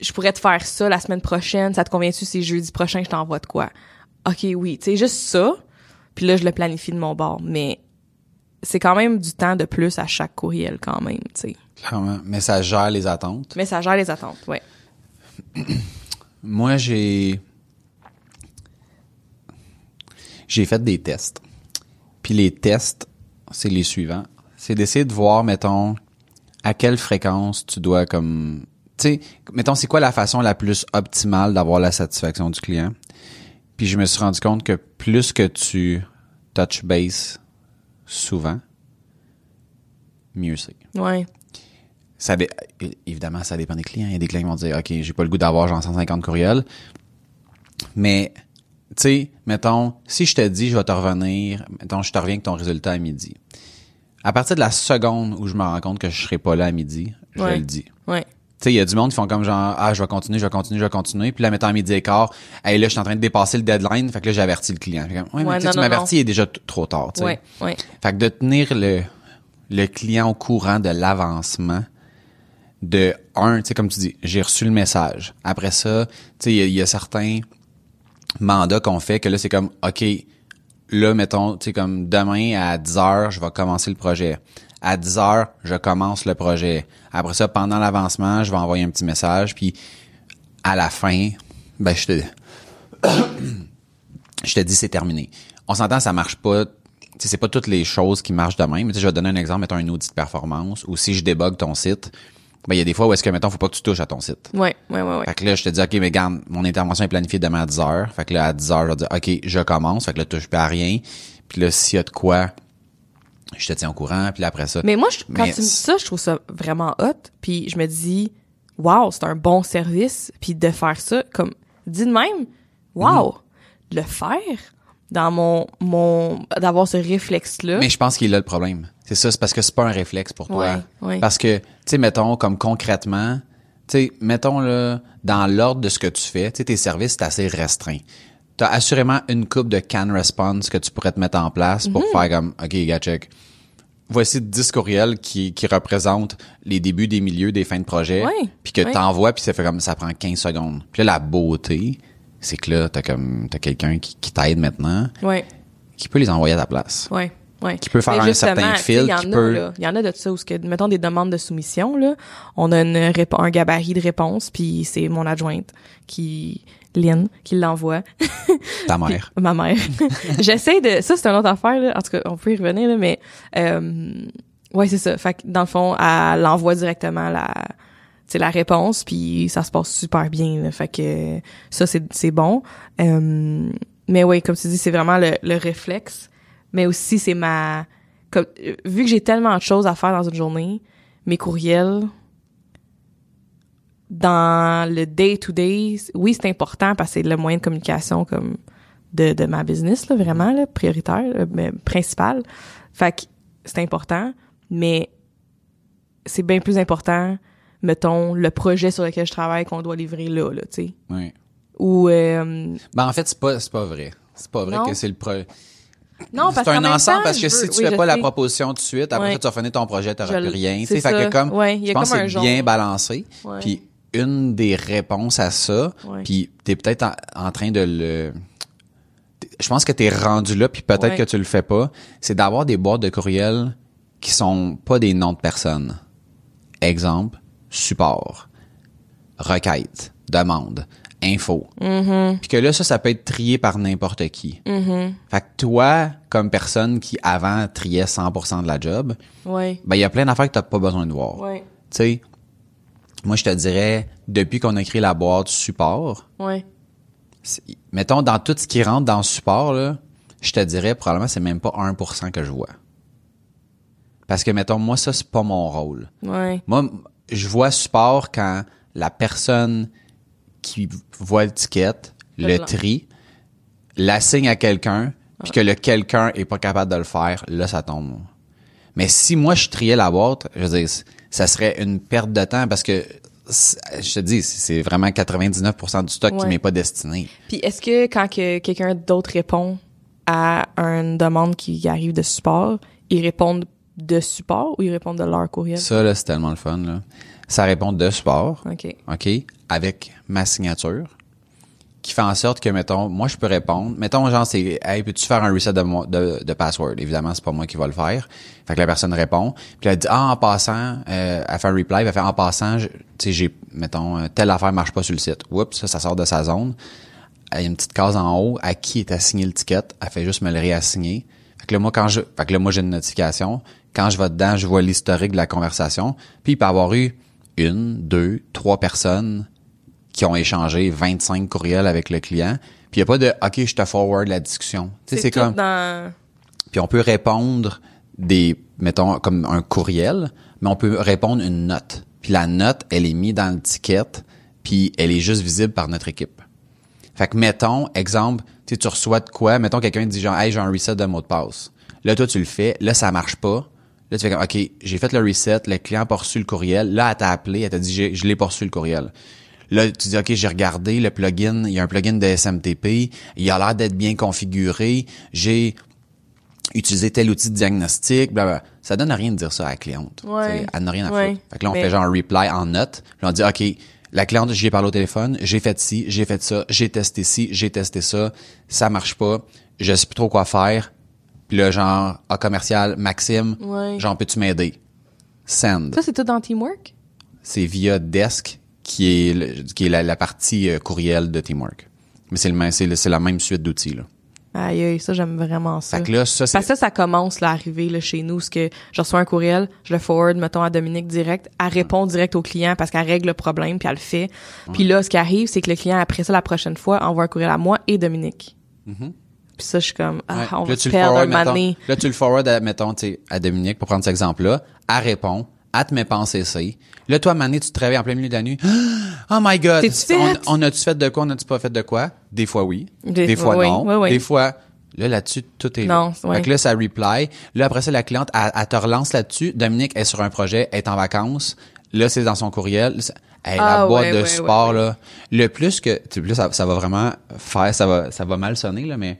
S2: je pourrais te faire ça la semaine prochaine, ça te convient-tu si jeudi prochain je t'envoie de quoi? OK, oui, tu sais, juste ça, puis là, je le planifie de mon bord, mais c'est quand même du temps de plus à chaque courriel quand même, tu sais.
S1: Mais ça gère les attentes.
S2: Mais ça gère les attentes, ouais.
S1: Moi, j'ai j'ai fait des tests. Puis les tests, c'est les suivants. C'est d'essayer de voir, mettons, à quelle fréquence tu dois comme tu sais, mettons c'est quoi la façon la plus optimale d'avoir la satisfaction du client? Puis je me suis rendu compte que plus que tu touch base souvent, mieux c'est
S2: Ouais.
S1: ça dé- évidemment, ça dépend des clients. Il y a des clients qui vont dire, OK, j'ai pas le goût d'avoir genre 150 courriels. Mais, tu sais, mettons, si je te dis, je vais te revenir, mettons, je te reviens avec ton résultat à midi. À partir de la seconde où je me rends compte que je serai pas là à midi, je
S2: Ouais.
S1: le dis.
S2: Ouais.
S1: Tu sais, il y a du monde qui font comme genre, ah, je vais continuer, je vais continuer, je vais continuer. Puis là, mettons à midi et quart, hey, là, je suis en train de dépasser le deadline. Fait que là, j'avertis le client. Fait comme, ouais, mais
S2: Ouais,
S1: tu sais,
S2: non,
S1: tu m'avertis, il est déjà trop tard, tu sais.
S2: Ouais. Ouais.
S1: Fait que de tenir le, le client au courant de l'avancement de un, tu sais, comme tu dis, j'ai reçu le message. Après ça, tu sais, il y y, a certains mandats qu'on fait que là, c'est comme, OK, là, mettons, tu sais, comme demain à 10 heures, je vais commencer le projet. À 10 heures, je commence le projet. Après ça, pendant l'avancement, je vais envoyer un petit message, puis à la fin, ben, je te, je te dis c'est terminé. On s'entend, ça marche pas. Tu sais, c'est pas toutes les choses qui marchent de même. Mais tu sais, je vais te donner un exemple, mettons un audit de performance, ou si je débug ton site, ben, il y a des fois où est-ce que, mettons, faut pas que tu touches à ton site.
S2: Ouais. Ouais. Ouais. ouais.
S1: Fait que là, je te dis, OK, mais garde, mon intervention est planifiée demain à 10 heures. Fait que là, à 10 heures, je vais dire, OK, je commence. Fait que là, touche pas à rien. Puis là, s'il y a de quoi, je te tiens au courant. Puis là, après ça.
S2: Mais moi, je- quand
S1: Mais
S2: tu me dis ça, je trouve ça vraiment hot. Puis je me dis, wow, c'est un bon service, puis de faire ça, comme, dis de même, wow,
S1: Mhm.
S2: le faire dans mon, mon, d'avoir ce réflexe-là.
S1: Mais je pense qu'il a le problème. C'est ça, c'est parce que c'est pas un réflexe pour toi.
S2: Ouais, ouais.
S1: Parce que, tu sais, mettons, comme concrètement, tu sais, mettons, là, dans l'ordre de ce que tu fais, tu sais, tes services, c'est assez restreint. T'as assurément une coupe de can response que tu pourrais te mettre en place
S2: Mhm.
S1: pour faire comme, OK, gars, check. Voici 10 courriels qui, qui représentent les débuts, des milieux, des fins de projet.
S2: Ouais,
S1: Puis que
S2: ouais.
S1: t'envoies, puis ça fait comme, ça prend 15 secondes. Puis là, la beauté, c'est que là, t'as comme, t'as quelqu'un qui, qui t'aide maintenant,
S2: Ouais,
S1: qui peut les envoyer à ta place.
S2: ouais. Ouais.
S1: Qui peut faire un certain fil,
S2: a,
S1: peut-.
S2: Il y en a de ça où, ce que, mettons des demandes de soumission, là. On a une un gabarit de réponse, puis c'est mon adjointe qui, Lynn, qui l'envoie.
S1: Ta mère.
S2: ma mère. J'essaie de ça c'est une autre affaire là. En tout cas, on peut y revenir là, mais euh, ouais c'est ça. Fait que dans le fond, elle envoie directement la c'est la réponse puis ça se passe super bien. Là. Fait que ça c'est c'est bon. Euh, mais ouais comme tu dis c'est vraiment le, le réflexe, mais aussi c'est ma comme euh, vu que j'ai tellement de choses à faire dans une journée, mes courriels dans le day to day, oui, c'est important parce que c'est le moyen de communication comme de, de ma business là, vraiment là, prioritaire, euh, mais principal. Fait que c'est important, mais c'est bien plus important mettons le projet sur lequel je travaille qu'on doit livrer là là, tu sais.
S1: Oui.
S2: Ou euh,
S1: Ben, en fait, c'est pas, c'est pas vrai. C'est pas vrai
S2: Non.
S1: que c'est le pro...
S2: non parce
S1: C'est un ensemble
S2: temps,
S1: parce que si tu
S2: oui,
S1: fais pas la proposition tout de suite, après
S2: Ouais.
S1: ça, tu vas finir ton projet, t'auras
S2: Je
S1: plus rien. Tu
S2: c'est
S1: sais, fait
S2: ça.
S1: que comme,
S2: Ouais,
S1: je pense que c'est bien balancé. Puis une des réponses à ça, puis t'es peut-être en, en train de le... Je pense que t'es rendu là, puis peut-être que tu le fais pas, c'est d'avoir des boîtes de courriel qui sont pas des noms de personnes. Exemple, support, requête, demande, info.
S2: Mm-hmm.
S1: Puis que là, ça, ça peut être trié par n'importe qui. Fait que toi, comme personne qui avant triait 100% de la job,
S2: Ouais.
S1: ben il y a plein d'affaires que t'as pas besoin de voir.
S2: Ouais.
S1: Tu sais, moi je te dirais, depuis qu'on a créé la boîte support,
S2: Ouais.
S1: mettons dans tout ce qui rentre dans support là, je te dirais probablement c'est même pas 1% que je vois. Parce que mettons moi ça c'est pas mon rôle.
S2: Ouais.
S1: Moi, je vois support quand la personne qui voit le ticket
S2: Le
S1: le trie, l'assigne à quelqu'un, puis que le quelqu'un est pas capable de le faire, là, ça tombe. Mais si moi, je triais la boîte, je veux dire, ça serait une perte de temps parce que, je te dis, c'est vraiment 99% du stock qui
S2: Ouais.
S1: m'est pas destiné.
S2: Puis est-ce que quand que quelqu'un d'autre répond à une demande qui arrive de support, ils répondent de support ou ils répondent de leur courriel?
S1: Ça, là, c'est tellement le fun, là. Ça répond de support.
S2: OK.
S1: OK, avec ma signature, qui fait en sorte que, mettons, moi, je peux répondre. Mettons, genre, c'est, hey, peux-tu faire un reset de, de, de password? Évidemment, c'est pas moi qui va le faire. Fait que la personne répond. Puis elle dit, ah, en passant, euh, elle fait un reply, elle fait, en passant, tu sais, j'ai, mettons, euh, telle affaire marche pas sur le site. Oups, ça, ça sort de sa zone. Il y a une petite case en haut, à qui est assigné le ticket. Elle fait juste me le réassigner. Fait que là, moi, quand je, fait que là, moi, j'ai une notification. Quand je vais dedans, je vois l'historique de la conversation. Puis il peut y avoir eu une, deux, trois personnes qui ont échangé 25 courriels avec le client. Puis il n'y a pas de OK, je te forward la discussion. Tu sais, c'est comme.
S2: dans...
S1: Puis on peut répondre des, mettons, comme un courriel, mais on peut répondre une note. Puis la note, elle est mise dans le ticket, puis elle est juste visible par notre équipe. Fait que mettons, exemple, tu tu reçois de quoi, mettons quelqu'un dit genre, hey, j'ai un reset de mot de passe. Là, toi, tu le fais, là, ça marche pas. Là, tu fais comme, OK, j'ai fait le reset, le client a pas reçu le courriel. Là, elle t'a appelé, elle t'a dit, je l'ai reçu le courriel. Là, tu dis, OK, j'ai regardé le plugin, il y a un plugin de SMTP, il a l'air d'être bien configuré, j'ai utilisé tel outil de diagnostic, blablabla. Ça donne rien de dire ça à la cliente.
S2: Ouais.
S1: Elle n'a rien à
S2: Ouais.
S1: foutre. Fait que là, on
S2: Mais-
S1: fait genre un reply en note, puis on dit, OK, la cliente, j'y ai parlé au téléphone, j'ai fait ci, j'ai fait ça, j'ai testé ci, j'ai testé ça, ça marche pas, je sais plus trop quoi faire. Puis là, genre, ah, commercial, Maxime,
S2: Ouais.
S1: genre, peux-tu m'aider? Send.
S2: Ça, c'est tout dans Teamwork?
S1: C'est via Desk qui est, le- qui est la, la partie euh, courriel de Teamwork. Mais c'est le même, c'est le- c'est la même suite d'outils, là.
S2: Aïe, aïe, ça, j'aime vraiment ça.
S1: Fait que là, ça, c'est,
S2: Parce que ça, ça commence arriver là, chez nous, ce que je reçois un courriel, je le forward, mettons, à Dominique direct, elle répond direct au client parce qu'elle règle le problème, puis elle le fait. Puis là, ce qui arrive, c'est que le client, après ça, la prochaine fois, envoie un courriel à moi et Dominique. Puis ça, je suis comme, ah,
S1: Ouais.
S2: on va
S1: tu
S2: perdre un
S1: forward,
S2: moment
S1: mettons, là, tu le forward à, mettons, à Dominique, pour prendre cet exemple-là. Elle répond. Elle te met pas en CC. Là, toi, Mané, tu te réveilles en plein milieu de la nuit. Oh my God! On, on a-tu fait de quoi? On a-tu pas fait de quoi? Des fois, oui.
S2: Des
S1: Des,
S2: fois, oui.
S1: non.
S2: Oui, oui.
S1: Des fois, là, là-dessus, tout est
S2: Non,
S1: là. Fait que là, ça reply. Là, après ça, la cliente, elle, elle te relance là-dessus. Dominique est sur un projet, elle est en vacances. Là, c'est dans son courriel. Hey,
S2: Ah,
S1: la boîte
S2: ouais,
S1: de
S2: ouais,
S1: support,
S2: ouais, ouais.
S1: là. Le plus que, tu sais, ça, ça va vraiment faire, ça va, ça va mal sonner, là, mais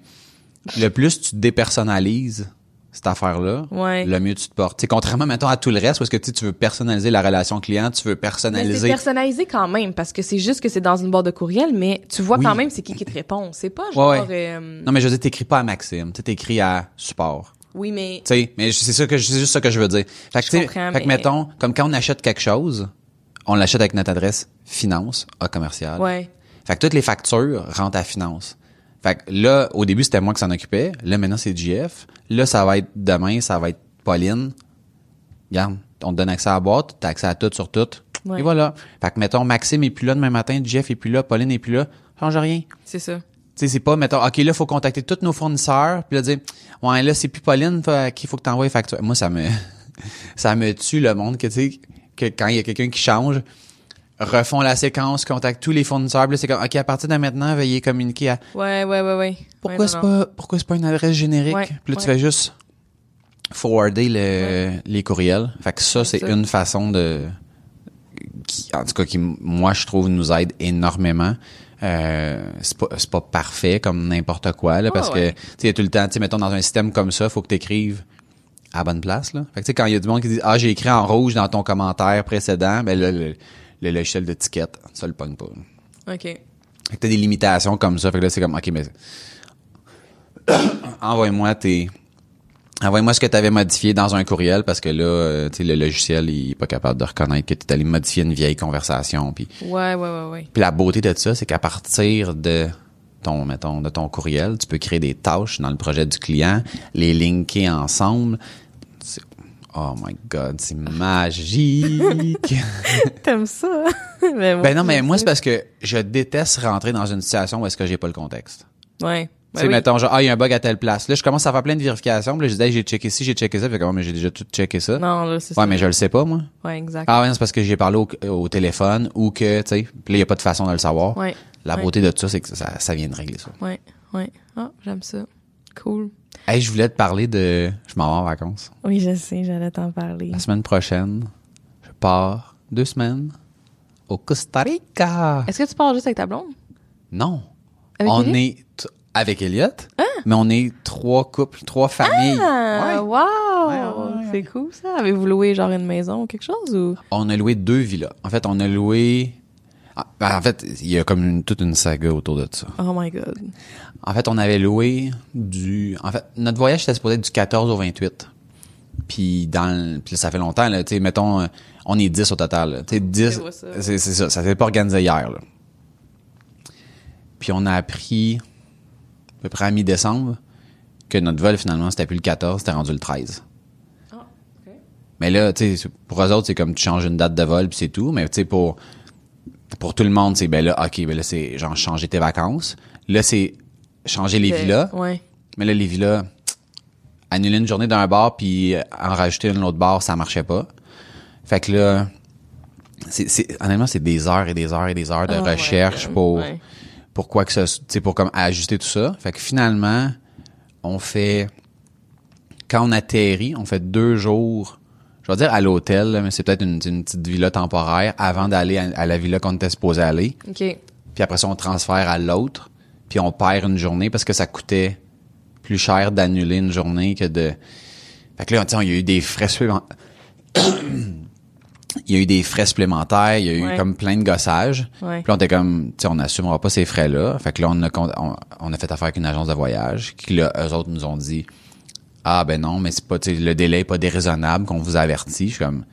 S1: le plus tu dépersonnalises cette affaire-là,
S2: Ouais.
S1: le mieux tu te portes. Tu sais, contrairement, mettons, à tout le reste, parce que tu veux personnaliser la relation client, tu veux
S2: Mais c'est
S1: personnaliser.
S2: personnalisé quand même parce que c'est juste que c'est dans une boîte de courriel, mais tu vois
S1: Oui.
S2: quand même c'est qui qui te répond. C'est pas genre.
S1: Ouais,
S2: euh,
S1: Non, mais je veux dire, t'écris pas à Maxime, tu sais, t'écris à support.
S2: Oui, mais
S1: Tu sais, mais c'est ça que c'est juste ça que je veux dire. Fait que,
S2: Je
S1: tu sais,
S2: comprends,
S1: fait que
S2: mais-
S1: mettons, comme quand on achète quelque chose, on l'achète avec notre adresse finance à commercial.
S2: ouais.
S1: Fait que toutes les factures rentrent à finance. Fait que là, au début, c'était moi qui s'en occupais. Là, maintenant, c'est JF. Là, ça va être demain, ça va être Pauline. Regarde, on te donne accès à la boîte, t'as accès à tout sur tout.
S2: Ouais.
S1: Et voilà. Fait que, mettons, Maxime est plus là demain matin, JF est plus là, Pauline est plus là. Change rien.
S2: C'est ça.
S1: Tu sais, c'est pas, mettons, OK, là, faut contacter tous nos fournisseurs, puis là, dire, ouais, là, c'est plus Pauline fait- qu'il faut que t'envoies les factures. Moi, ça me, ça me tue le monde que, tu sais, que quand il y a quelqu'un qui change, refont la séquence, contactent tous les fournisseurs, puis là, c'est comme, OK, à partir de maintenant, veuillez communiquer à,
S2: Ouais, ouais, ouais, ouais.
S1: pourquoi
S2: Ouais,
S1: c'est pas, pourquoi c'est pas une adresse générique?
S2: Ouais,
S1: puis là, tu fais juste forwarder le, les courriels. Fait que ça, c'est une façon de, qui, en tout cas, qui, moi, je trouve, nous aide énormément. Euh, c'est pas, pas parfait comme n'importe quoi, là, parce que, tu sais, tout le temps, tu sais, mettons, dans un système comme ça, faut que tu écrives à la bonne place, là. Fait que, tu sais, quand il y a du monde qui dit, ah, j'ai écrit en rouge dans ton commentaire précédent, ben là, le, le logiciel d'étiquette, ça le pogne pas.
S2: OK.
S1: Fait que t'as des limitations comme ça. Fait que là, c'est comme, OK, mais envoie-moi tes... Envoie-moi ce que tu avais modifié dans un courriel parce que là, euh, tu sais, le logiciel, il est pas capable de reconnaître que tu es allé modifier une vieille conversation. Puis,
S2: Ouais, ouais, ouais, ouais.
S1: puis la beauté de ça, c'est qu'à partir de ton, mettons, de ton courriel, tu peux créer des tâches dans le projet du client, les linker ensemble. C'est- Oh my God, c'est magique!
S2: T'aimes ça? mais moi,
S1: ben non, mais moi, c'est parce que je déteste rentrer dans une situation où est-ce que j'ai pas le contexte.
S2: Ouais.
S1: Tu
S2: Ben
S1: sais,
S2: oui.
S1: mettons, genre, ah, il y a un bug à telle place. Là, je commence à faire plein de vérifications. Puis là, je dis, hey, j'ai checké ci, j'ai checké ça. Fait que, ouais, mais j'ai déjà tout checké ça.
S2: Non, là, c'est
S1: ouais,
S2: ça.
S1: mais je le sais pas, moi.
S2: Ouais, exact.
S1: Ah, ouais, c'est parce que j'ai parlé au, au téléphone ou que, tu sais, puis là, il y a pas de façon de le savoir.
S2: Ouais.
S1: La
S2: ouais.
S1: beauté de ça, c'est que ça, ça vient de régler ça.
S2: Ouais, ouais. Ah, j'aime ça. Cool.
S1: Hey, je voulais te parler de, je m'en vais en vacances.
S2: Oui, je sais, j'allais t'en parler.
S1: La semaine prochaine, je pars deux semaines au Costa Rica.
S2: Est-ce que tu parles juste avec ta blonde?
S1: Non.
S2: Avec
S1: on
S2: Elliot?
S1: est t- avec Elliot, mais on est trois couples, trois familles.
S2: Ah,
S1: Ouais.
S2: wow!
S1: Ouais, ouais, ouais.
S2: C'est cool, ça. Avez-vous loué, genre, une maison ou quelque chose, ou?
S1: On a loué deux villas. En fait, on a loué. Ah, ben, en fait, il y a comme une- toute une saga autour de ça.
S2: Oh my god.
S1: En fait, on avait loué du. En fait, notre voyage était supposé être du 14 au 28. Puis dans, puis ça fait longtemps là. Tu sais, mettons, euh, on est 10 au total. Tu sais, 10.
S2: Je vois ça.
S1: C'est ça. Ça s'est pas organisé hier. Là. Puis on a appris à peu près à mi-décembre que notre vol finalement c'était plus le 14, c'était rendu le 13.
S2: Ah, ok.
S1: Mais là, tu sais, pour eux autres, c'est comme tu changes une date de vol puis c'est tout. Mais tu sais, pour, pour tout le monde, c'est ben là, OK, ben là, c'est genre changer tes vacances. Là, c'est changer les villas.
S2: Ouais.
S1: Mais là, les villas, annuler une journée d'un bar puis en rajouter une autre bar, ça marchait pas. Fait que là, c'est, c'est, honnêtement, c'est des heures et des heures et des heures de
S2: Oh my
S1: recherche pour,
S2: Ouais.
S1: pour quoi que ce, tu sais, pour comme ajuster tout ça. Fait que finalement, on fait, quand on atterrit, on fait deux jours, je vais dire à l'hôtel, mais c'est peut-être une, une petite villa temporaire avant d'aller à, à la villa qu'on était supposé aller.
S2: OK.
S1: Puis après ça, on transfère à l'autre. Puis on perd une journée parce que ça coûtait plus cher d'annuler une journée que de... Fait que là, sais, il y a eu des frais supplémentaires. il y a eu des frais supplémentaires, il y a eu
S2: Ouais.
S1: comme plein de gossages.
S2: Ouais.
S1: Puis là, on était comme, tu sais, on n'assumera pas ces frais-là. Fait que là, on a, on, on a fait affaire avec une agence de voyage. Qui là, eux autres nous ont dit, ah ben non, mais c'est pas, le délai est pas déraisonnable qu'on vous avertit. Je suis comme,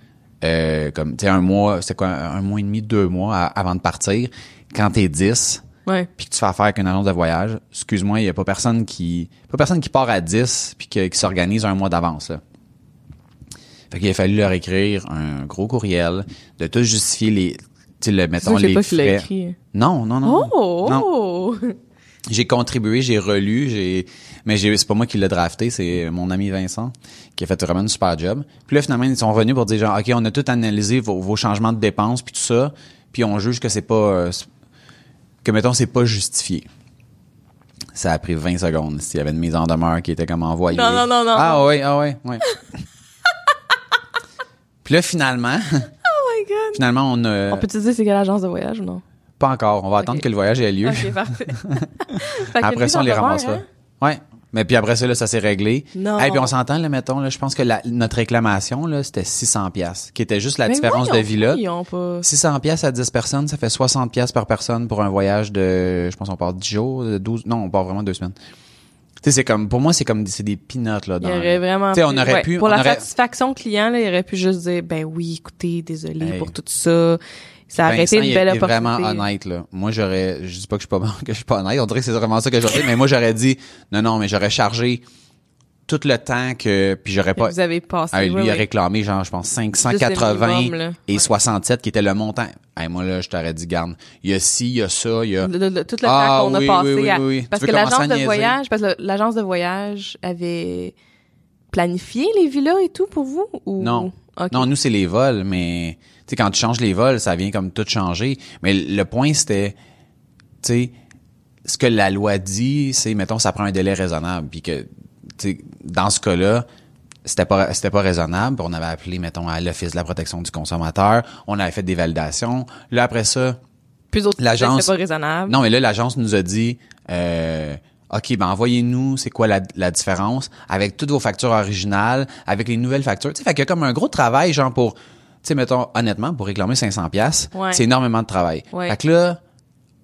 S1: euh, comme, tu sais, un mois, c'est quoi, un mois et demi, deux mois à- avant de partir. Quand t'es 10,
S2: Ouais.
S1: puis que tu fais affaire avec une agence de voyage, excuse-moi, il y a pas personne qui pas personne qui part à 10 puis qui s'organise un mois d'avance. Fait qu'il a fallu leur écrire un gros courriel de tout justifier les tu le mettons les
S2: pas
S1: frais.
S2: écrit.
S1: Non, non non.
S2: Oh!
S1: Non. j'ai contribué, j'ai relu, j'ai mais j'ai c'est pas moi qui l'ai drafté, c'est mon ami Vincent qui a fait vraiment une super job. Puis là finalement ils sont revenus pour dire genre OK, on a tout analysé vos, vos changements de dépenses puis tout ça, puis on juge que c'est pas euh, que mettons c'est pas justifié. Ça a pris 20 secondes s'il y avait une mise en demeure qui était comme envoyée.
S2: Non, non, non, non.
S1: Ah oui, ah oui, oui. puis là finalement,
S2: Oh my god.
S1: finalement on a
S2: On peut-tu dire c'est quelle agence de voyage ou non?
S1: Pas encore, on va attendre que le voyage ait lieu.
S2: Ok, parfait.
S1: Après ça, on les ramassera.
S2: hein?
S1: Ouais. Mais puis après ça, là, ça s'est réglé.
S2: Non.
S1: Et puis on s'entend, là, mettons, là, je pense que la- notre réclamation, là, c'était 600 pièces, qui était juste la
S2: Mais
S1: différence de
S2: ont pas...
S1: 600 pièces à 10 personnes, ça fait 60 pièces par personne pour un voyage de, je pense, on part 10 jours, de 12, non, on part vraiment deux semaines. Tu sais, c'est comme, pour moi, c'est comme, c'est des peanuts, là,
S2: Il
S1: dans,
S2: y aurait vraiment.
S1: Tu sais, on aurait
S2: ouais,
S1: pu-
S2: Pour
S1: on
S2: la
S1: aurait-
S2: satisfaction client, là, il aurait pu juste dire, ben oui, écoutez, désolé
S1: Hey.
S2: pour tout ça. Ça été
S1: Vincent,
S2: une belle opportunité.
S1: vraiment honnête, là. Moi, j'aurais, je dis pas que je suis pas que je suis pas honnête. On dirait que c'est vraiment ça que j'aurais dit, mais moi, j'aurais dit, non, non, mais j'aurais chargé tout le temps que, puis j'aurais pas,
S2: Vous avez passé.
S1: Ah, lui a réclamé, genre, je pense,
S2: Juste
S1: 580
S2: le minimum, là.
S1: et
S2: Ouais.
S1: 67, qui était le montant. Hey, moi, là, je t'aurais dit, garde, il y a ci, il y a ça, il y a...
S2: Le- le- le- tout le
S1: Ah,
S2: temps qu'on
S1: oui,
S2: a passé
S1: oui,
S2: à...
S1: oui.
S2: Parce que l'agence de voyage, parce que l'agence de voyage avait planifié les villas et tout pour vous ou?
S1: Non. Non, nous, c'est les vols, mais, sais, quand tu changes les vols, ça vient comme tout changer. Mais le point, c'était, tu sais, ce que la loi dit, c'est, mettons, ça prend un délai raisonnable, puis que, tu sais, dans ce cas-là, c'était pas c'était pas raisonnable. On avait appelé, mettons, à l'Office de la protection du consommateur. On avait fait des validations. Là, après ça,
S2: Plus
S1: l'agence-
S2: pas raisonnable.
S1: Non, mais là, l'agence nous a dit, euh, OK, ben envoyez-nous, c'est quoi la, la différence avec toutes vos factures originales, avec les nouvelles factures. Tu sais, fait qu'il y a comme un gros travail, genre pour, sais, mettons, honnêtement, pour réclamer 500 pièces,
S2: Ouais.
S1: c'est énormément de travail.
S2: Ouais.
S1: Fait que là,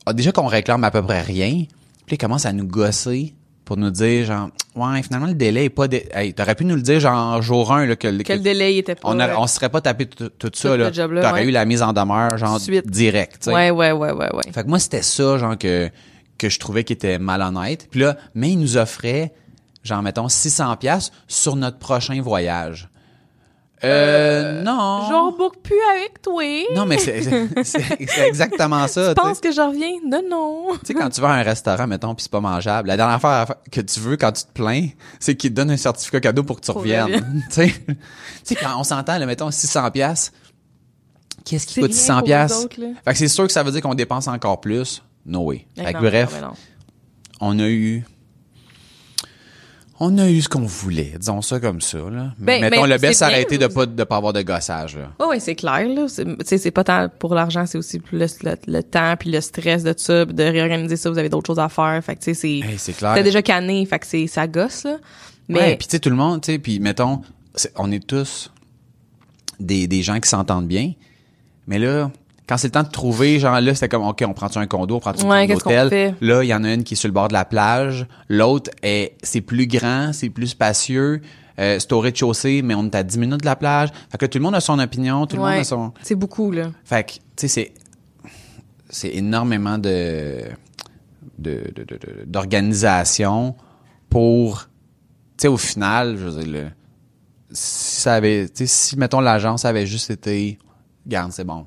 S1: ah, déjà qu'on réclame à peu près rien, puis il commence à nous gosser pour nous dire, genre, ouais, finalement, le délai est pas... Dé... Hey, t'aurais pu nous le dire, genre, jour 1, là, que, que-
S2: Quel délai il était pas.
S1: on, aurait- on se serait pas tapé tout, tout ça, là.
S2: le
S1: T'aurais
S2: ouais.
S1: eu la mise en demeure, genre,
S2: Suite.
S1: direct, tu sais.
S2: Ouais, ouais, ouais, ouais, ouais.
S1: Fait que moi, c'était ça, genre, que, que je trouvais qui était malhonnête. Puis là, mais il nous offrait, genre, mettons, 600 pièces sur notre prochain voyage. Euh, non.
S2: J'en book plus avec toi.
S1: Non, mais c'est, exactement ça.
S2: Tu penses que je reviens? Non, non.
S1: Tu sais, quand tu vas à un restaurant, mettons, puis c'est pas mangeable, la dernière fois que tu veux quand tu te plains, c'est qu'ils te donnent un certificat cadeau pour que tu
S2: Pour
S1: reviennes. tu sais, quand on s'entend, là, mettons, 600 pièces qu'est-ce qui coûte
S2: rien
S1: 600
S2: pour eux
S1: pièces. Fait que c'est sûr que ça veut dire qu'on dépense encore plus. No way. Fait que bref, on a eu on a eu ce qu'on voulait, disons ça comme ça là.
S2: Ben,
S1: Mettons
S2: mais
S1: le best été de pas de pas avoir de gossage là.
S2: Oh, oui, c'est clair, là. C'est, c'est pas tant pour l'argent, c'est aussi plus le, le, le temps puis le stress de ça, de réorganiser ça, vous avez d'autres choses à faire. Fait que, tu sais, c'est,
S1: Hey, c'est clair.
S2: déjà canné, fait que c'est, ça gosse, là. Mais,
S1: Ouais, puis tu sais tout le monde, tu sais, puis mettons on est tous des des gens qui s'entendent bien. Mais là quand c'est le temps de trouver, genre là, c'était comme, OK, on prend-tu un condo, on prend-tu un
S2: Ouais, fait?
S1: Là, il y en a une qui est sur le bord de la plage. L'autre, est c'est plus grand, c'est plus spacieux. Euh, c'est au rez-de-chaussée, mais on est à 10 minutes de la plage. Fait que tout le monde a son opinion, tout le monde a son...
S2: c'est beaucoup, là.
S1: Fait que, tu sais, c'est, c'est énormément de, de, de- de- de- d'organisation pour, tu sais, au final, je veux dire, le- si ça avait, tu sais, si, mettons, l'agence avait juste été, garde, c'est bon.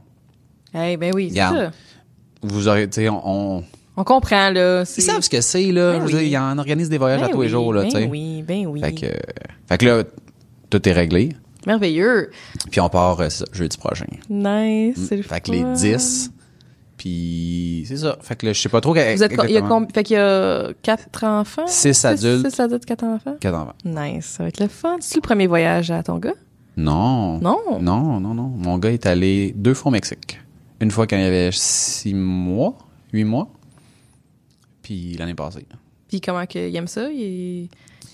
S2: Eh ben oui, c'est ça.
S1: Vous aurez, tu sais, on, on-
S2: On comprend, là.
S1: Ils savent ce que c'est, là.
S2: Ben
S1: je veux dire,
S2: oui.
S1: ils en organisent des voyages à
S2: Ben
S1: tous les jours, là,
S2: ben
S1: tu sais.
S2: oui, ben oui.
S1: Fait que, fait que là, tout est réglé.
S2: Merveilleux.
S1: Puis on part euh, ça, jeudi prochain.
S2: Nice, c'est le.
S1: Fait que les
S2: fun.
S1: 10, puis c'est ça. Fait que là, je sais pas trop.
S2: Vous êtes, il y a combien, fait qu'il y a quatre enfants?
S1: Six adultes.
S2: Six adultes, quatre enfants?
S1: Quatre enfants.
S2: Nice, ça va être le fun. C'est le premier voyage à ton gars?
S1: Non.
S2: Non?
S1: Non, non, non. Mon gars est allé deux fois au Mexique. Une fois quand il avait six mois, huit mois. Puis l'année passée.
S2: Puis comment qu'il aime ça? Il,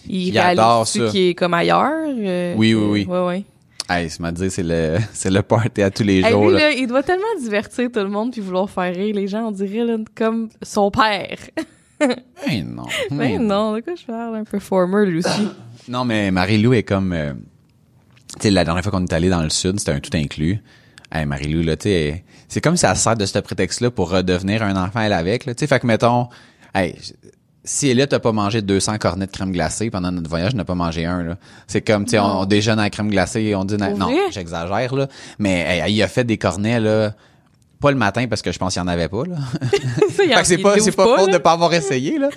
S2: il,
S1: Il adore ça.
S2: qu'il est comme ailleurs? euh,
S1: Oui,
S2: que-
S1: oui, oui.
S2: Ouais, ouais.
S1: Hey, c'est m'a dit, c'est le, c'est le party à tous les
S2: Hey,
S1: jours,
S2: lui,
S1: là.
S2: là, il doit tellement divertir tout le monde puis vouloir faire rire les gens, on dirait là, comme son père.
S1: Ben non.
S2: Mais non, de quoi je parle? Un performer, lui aussi.
S1: Non, mais Marie-Lou est comme... euh, tu sais, la dernière fois qu'on est allé dans le sud, c'était un tout inclus. Hey, Marie-Lou, là, tu sais, c'est comme si elle sert de ce prétexte-là pour redevenir un enfant, elle, avec, là. Tu sais, fait que, mettons, hey, si Elliot n'a pas mangé 200 cornets de crème glacée pendant notre voyage, n'a pas mangé un, là. C'est comme, tu sais, on, on déjeune à la crème glacée et on dit...
S2: Pour
S1: non, j'exagère, là. Mais hey, il a fait des cornets, là, pas le matin parce que je pense qu'il y en avait pas là.
S2: Ça,
S1: Fait que c'est pas c'est pas faute
S2: là.
S1: de pas avoir essayé là.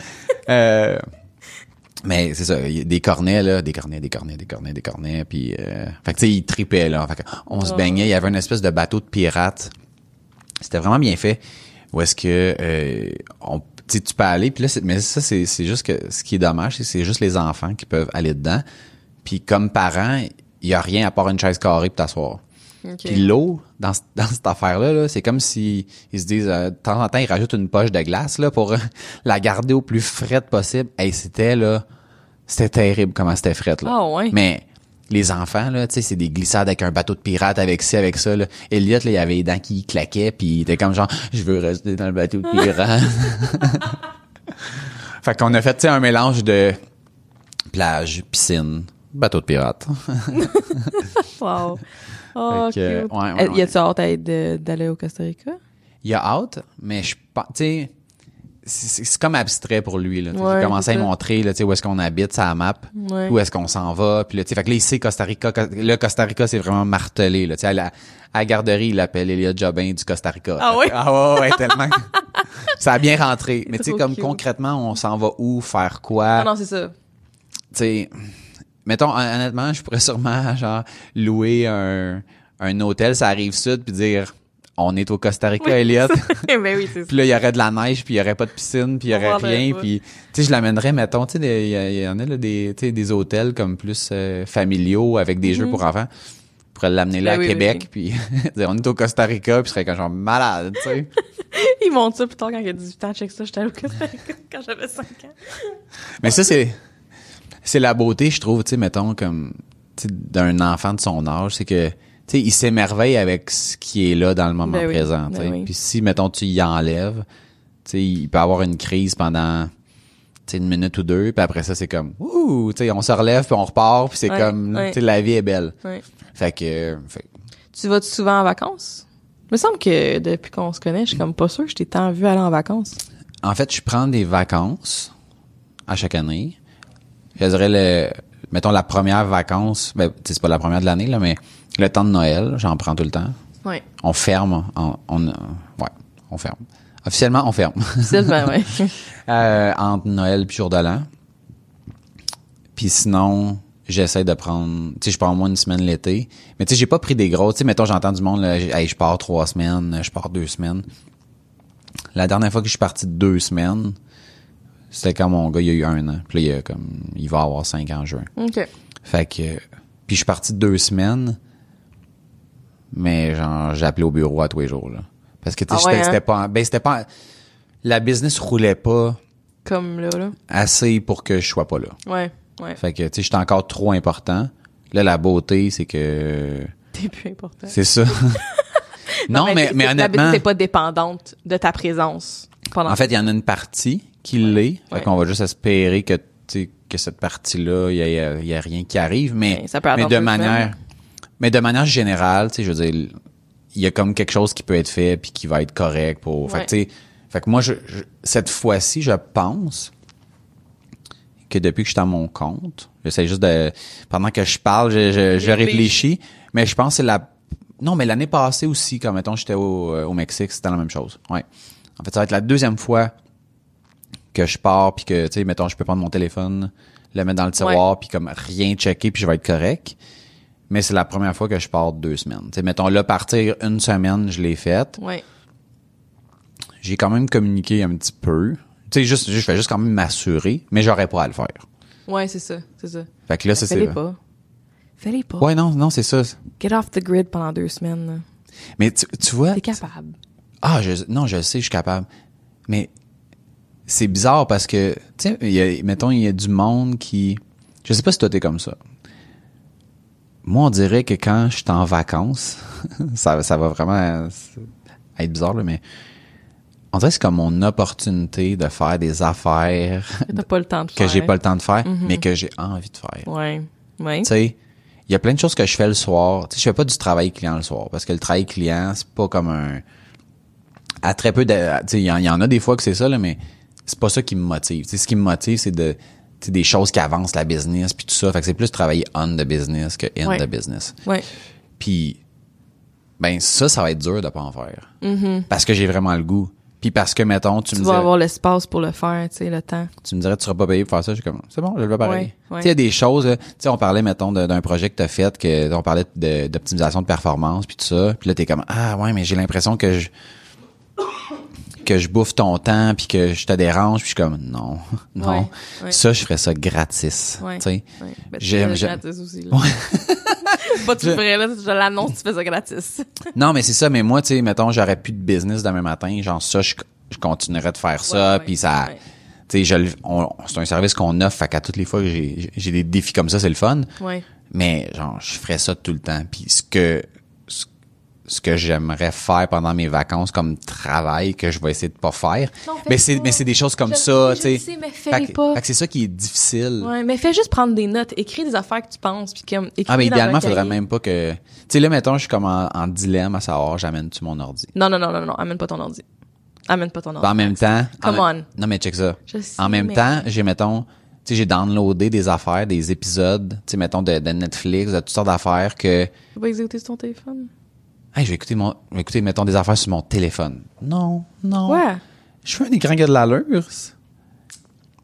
S1: Euh, mais c'est ça, il y a des cornets là, des cornets, des cornets, des cornets, des cornets puis euh, fait que tu sais il tripait là. Fait on se baignait, il y avait une espèce de bateau de pirates. C'était vraiment bien fait. Où est-ce que euh, on tu peux aller puis là c'est- mais ça c'est c'est juste que ce qui est dommage c'est que c'est juste les enfants qui peuvent aller dedans. Puis comme parents, il y a rien à part une chaise carrée pour t'asseoir.
S2: Ok.
S1: Puis l'eau, dans, dans cette affaire-là, là, c'est comme si ils se disent, euh, de temps en temps, ils rajoutent une poche de glace là, pour euh, la garder au plus frette possible. Hey, c'était là, c'était terrible comment c'était frette là.
S2: Ah ouais.
S1: Mais les enfants là, tu sais, c'est des glissades avec un bateau de pirate, avec ci, avec ça. Là. Elliot, là, il avait les dents qui claquaient, puis il était comme genre, je veux rester dans le bateau de pirate. fait qu'on a fait, tu sais, un mélange de plage, piscine, bateau de pirate.
S2: Wow. Oh,
S1: Fait que,
S2: cute.
S1: ouais, ouais,
S2: Euh, Y a-tu hâte d'aller au Costa Rica?
S1: il a hâte, mais je pense, tu sais, c'est- comme abstrait pour lui. Là.
S2: Ouais,
S1: J'ai commencé à lui montrer là, tu sais, où est-ce qu'on habite, sa map,
S2: Ouais.
S1: où est-ce qu'on s'en va. Puis là, tu sais, fait que là, il sait Costa Rica. Là, Costa Rica, c'est vraiment martelé. Là, tu sais, à, la, à la garderie, il l'appelle Elliot Jobin du Costa Rica.
S2: Ah
S1: que- Ah ouais, ouais, tellement. ça a bien rentré. Mais tu sais, comme
S2: cute.
S1: concrètement, on s'en va où, faire quoi?
S2: Ah non, c'est ça.
S1: tu sais, mettons, hon- honnêtement, je pourrais sûrement, genre, louer un, un hôtel, ça arrive sud, puis dire, on est au Costa Rica, Elliot.
S2: ben oui, c'est ça.
S1: Puis là, il y aurait de la neige, puis il y aurait pas de piscine, puis il y aurait rien, puis tu sais, je l'amènerais, mettons, tu sais, il y, en a là, des, tu sais, des hôtels comme plus euh, familiaux avec des jeux pour enfants. Je pourrais l'amener là
S2: Ben
S1: à
S2: oui,
S1: Québec, puis on est au Costa Rica, puis je serais comme genre malade, tu sais.
S2: Ils montent ça plus tard quand il y a 18 ans. Check ça, j'étais au Costa Rica quand j'avais 5 ans.
S1: Mais ça, c'est c'est la beauté, je trouve, tu sais, mettons, comme tu sais, d'un enfant de son âge, c'est que sais, il s'émerveille avec ce qui est là dans le moment
S2: Ben
S1: présent.
S2: ben oui.
S1: Puis si, mettons, tu y enlèves, tu sais, il peut avoir une crise pendant une minute ou deux, puis après ça, c'est comme, ouh, tu sais, on se relève, puis on repart, puis c'est
S2: Ouais,
S1: comme,
S2: ouais.
S1: tu sais, la vie est belle.
S2: Ouais.
S1: Fait que, fait
S2: Tu vas-tu souvent en vacances? Il me semble que depuis qu'on se connaît, je suis comme pas sûre que je t'ai tant vu aller en vacances.
S1: en fait, je prends des vacances à chaque année. Je dirais le, mettons la première vacance, ben, c'est pas la première de l'année, là, mais le temps de Noël, j'en prends tout le temps.
S2: Ouais.
S1: On ferme, on, on- euh, ouais, on ferme. Officiellement, on ferme.
S2: Sylvain, ouais.
S1: Euh, entre Noël puis jour de l'an. Puis sinon, j'essaie de prendre, tu sais, je prends au moins une semaine l'été. Mais tu sais, j'ai pas pris des gros, tu sais, mettons, j'entends du monde, là, hey, je pars trois semaines, je pars deux semaines. La dernière fois que je suis parti deux semaines, c'était quand mon gars, il y a eu un an. Puis là, il, a comme, il va avoir cinq ans en juin.
S2: OK.
S1: Fait que, puis je suis parti deux semaines, mais genre, appelé au bureau à tous les jours, là. Parce que, tu sais,
S2: Ah ouais,
S1: j'étais-
S2: hein?
S1: c'était pas, ben, c'était pas, la business roulait pas
S2: Comme là, là.
S1: assez pour que je sois pas là.
S2: Ouais, ouais.
S1: Fait que, tu sais, j'étais encore trop important. Là, la beauté, c'est que,
S2: T'es plus important.
S1: c'est ça. non, mais, mais
S2: c'est-
S1: honnêtement,
S2: T'es pas dépendante de ta présence pendant
S1: en fait, il y en a une partie qui l'est. Fait
S2: Ouais.
S1: qu'on va juste espérer que, que cette partie-là, il y a, y a rien qui arrive, mais,
S2: ça peut
S1: mais de manière,
S2: semaines.
S1: Mais de manière générale, tu sais, je veux dire, il y a comme quelque chose qui peut être fait puis qui va être correct pour, fait
S2: Ouais.
S1: que, tu sais, fait que moi, je, je- cette fois-ci, je pense que depuis que je suis à mon compte, j'essaie juste de, pendant que je parle, je, je, je réfléchis, mais je pense que c'est la, non, mais l'année passée aussi, quand mettons, j'étais au, euh, au Mexique, c'était la même chose. Ouais. En fait, ça va être la deuxième fois que je pars puis que, tu sais, mettons, je peux prendre mon téléphone, le mettre dans le tiroir puis comme rien checker puis je vais être correct. Mais c'est la première fois que je pars deux semaines. Tu sais, mettons, là, partir une semaine, je l'ai faite.
S2: Ouais.
S1: J'ai quand même communiqué un petit peu. Tu sais, juste, je fais juste quand même m'assurer, mais j'aurais pas à le faire.
S2: Ouais, c'est ça, c'est ça.
S1: Fait que là, ça, c'est...
S2: Fais-les pas. Fais-les pas.
S1: Ouais, non, non, c'est ça.
S2: Get off the grid pendant deux semaines. là.
S1: Mais tu, tu vois...
S2: T'es capable.
S1: Ah, je, non, je sais, je suis capable. Mais c'est bizarre parce que, tu sais, mettons, il y a du monde qui... Je sais pas si toi, t'es comme ça. Moi, on dirait que quand je suis en vacances, ça, ça va vraiment être bizarre, là, mais on dirait que c'est comme mon opportunité de faire des affaires
S2: Que T'as pas le temps de
S1: que
S2: faire.
S1: j'ai pas le temps de faire, mais que j'ai envie de faire.
S2: Ouais. Ouais.
S1: Tu sais, il y a plein de choses que je fais le soir. Tu sais, je fais pas du travail client le soir parce que le travail client, c'est pas comme un à très peu de tu sais, il y, y en a des fois que c'est ça là, mais c'est pas ça qui me motive. Tu sais, ce qui me motive, c'est de des choses qui avancent la business puis tout ça. Fait que c'est plus travailler on the business que in
S2: Ouais.
S1: the business.
S2: Ouais.
S1: Puis ben ça, ça va être dur de pas en faire. Parce que j'ai vraiment le goût. Puis parce que, mettons, tu,
S2: Tu
S1: me
S2: vas
S1: dirais,
S2: avoir l'espace pour le faire, tu sais, le temps.
S1: tu me dirais, tu seras pas payé pour faire ça. Je suis comme, c'est bon, je le fais pareil.
S2: Ouais, ouais.
S1: Tu sais, il y a des choses, euh, tu sais, on parlait, mettons, d'un projet que t'as fait, que, on parlait de- d'optimisation de performance, puis tout ça. Puis là, t'es comme, ah ouais, mais j'ai l'impression que je, que je bouffe ton temps, puis que je te dérange, puis je suis comme, non, non.
S2: Ouais, ouais.
S1: Ça, je ferais ça gratis.
S2: Ouais.
S1: Tu sais.
S2: Ben,
S1: J'aime-
S2: gratis aussi, là. pas tout là. Je l'annonce, tu fais ça gratis.
S1: Non, mais c'est ça, mais moi, tu sais, mettons, j'aurais plus de business demain matin, genre ça, je, je continuerais de faire ça, puis ça, tu sais, c'est un service qu'on offre, fait qu'à toutes les fois que j'ai j'ai des défis comme ça, c'est le fun, mais genre, je ferais ça tout le temps, puis ce que ce, que j'aimerais faire pendant mes vacances comme travail que je vais essayer de pas faire,
S2: Non, fais
S1: mais c'est mais c'est des choses comme
S2: Je
S1: ça, tu sais.
S2: sais, mais
S1: que-
S2: pas.
S1: c'est ça qui est difficile.
S2: Ouais, mais fais juste prendre des notes, écris des affaires que tu penses, puis comme, écris
S1: Ah, mais idéalement, faudrait même pas que, tu sais, là, mettons, je suis comme en, en dilemme à savoir, j'amène-tu mon ordi?
S2: Non, non, non, non, non, amène pas ton ordi. Amène pas ton ordi.
S1: Ben, en même temps.
S2: Come
S1: en,
S2: on.
S1: Non, mais check ça.
S2: Je
S1: en même
S2: mais-
S1: temps, j'ai, mettons, tu sais, j'ai downloadé des affaires, des épisodes, tu sais, mettons, de, de Netflix, de toutes sortes d'affaires que,
S2: Tu vas pas exécuter sur ton téléphone?
S1: Hey, je vais écouter mon, je vais écouter, mettons, des affaires sur mon téléphone. Non, non.
S2: Ouais.
S1: Je veux un écran qui a de l'allure.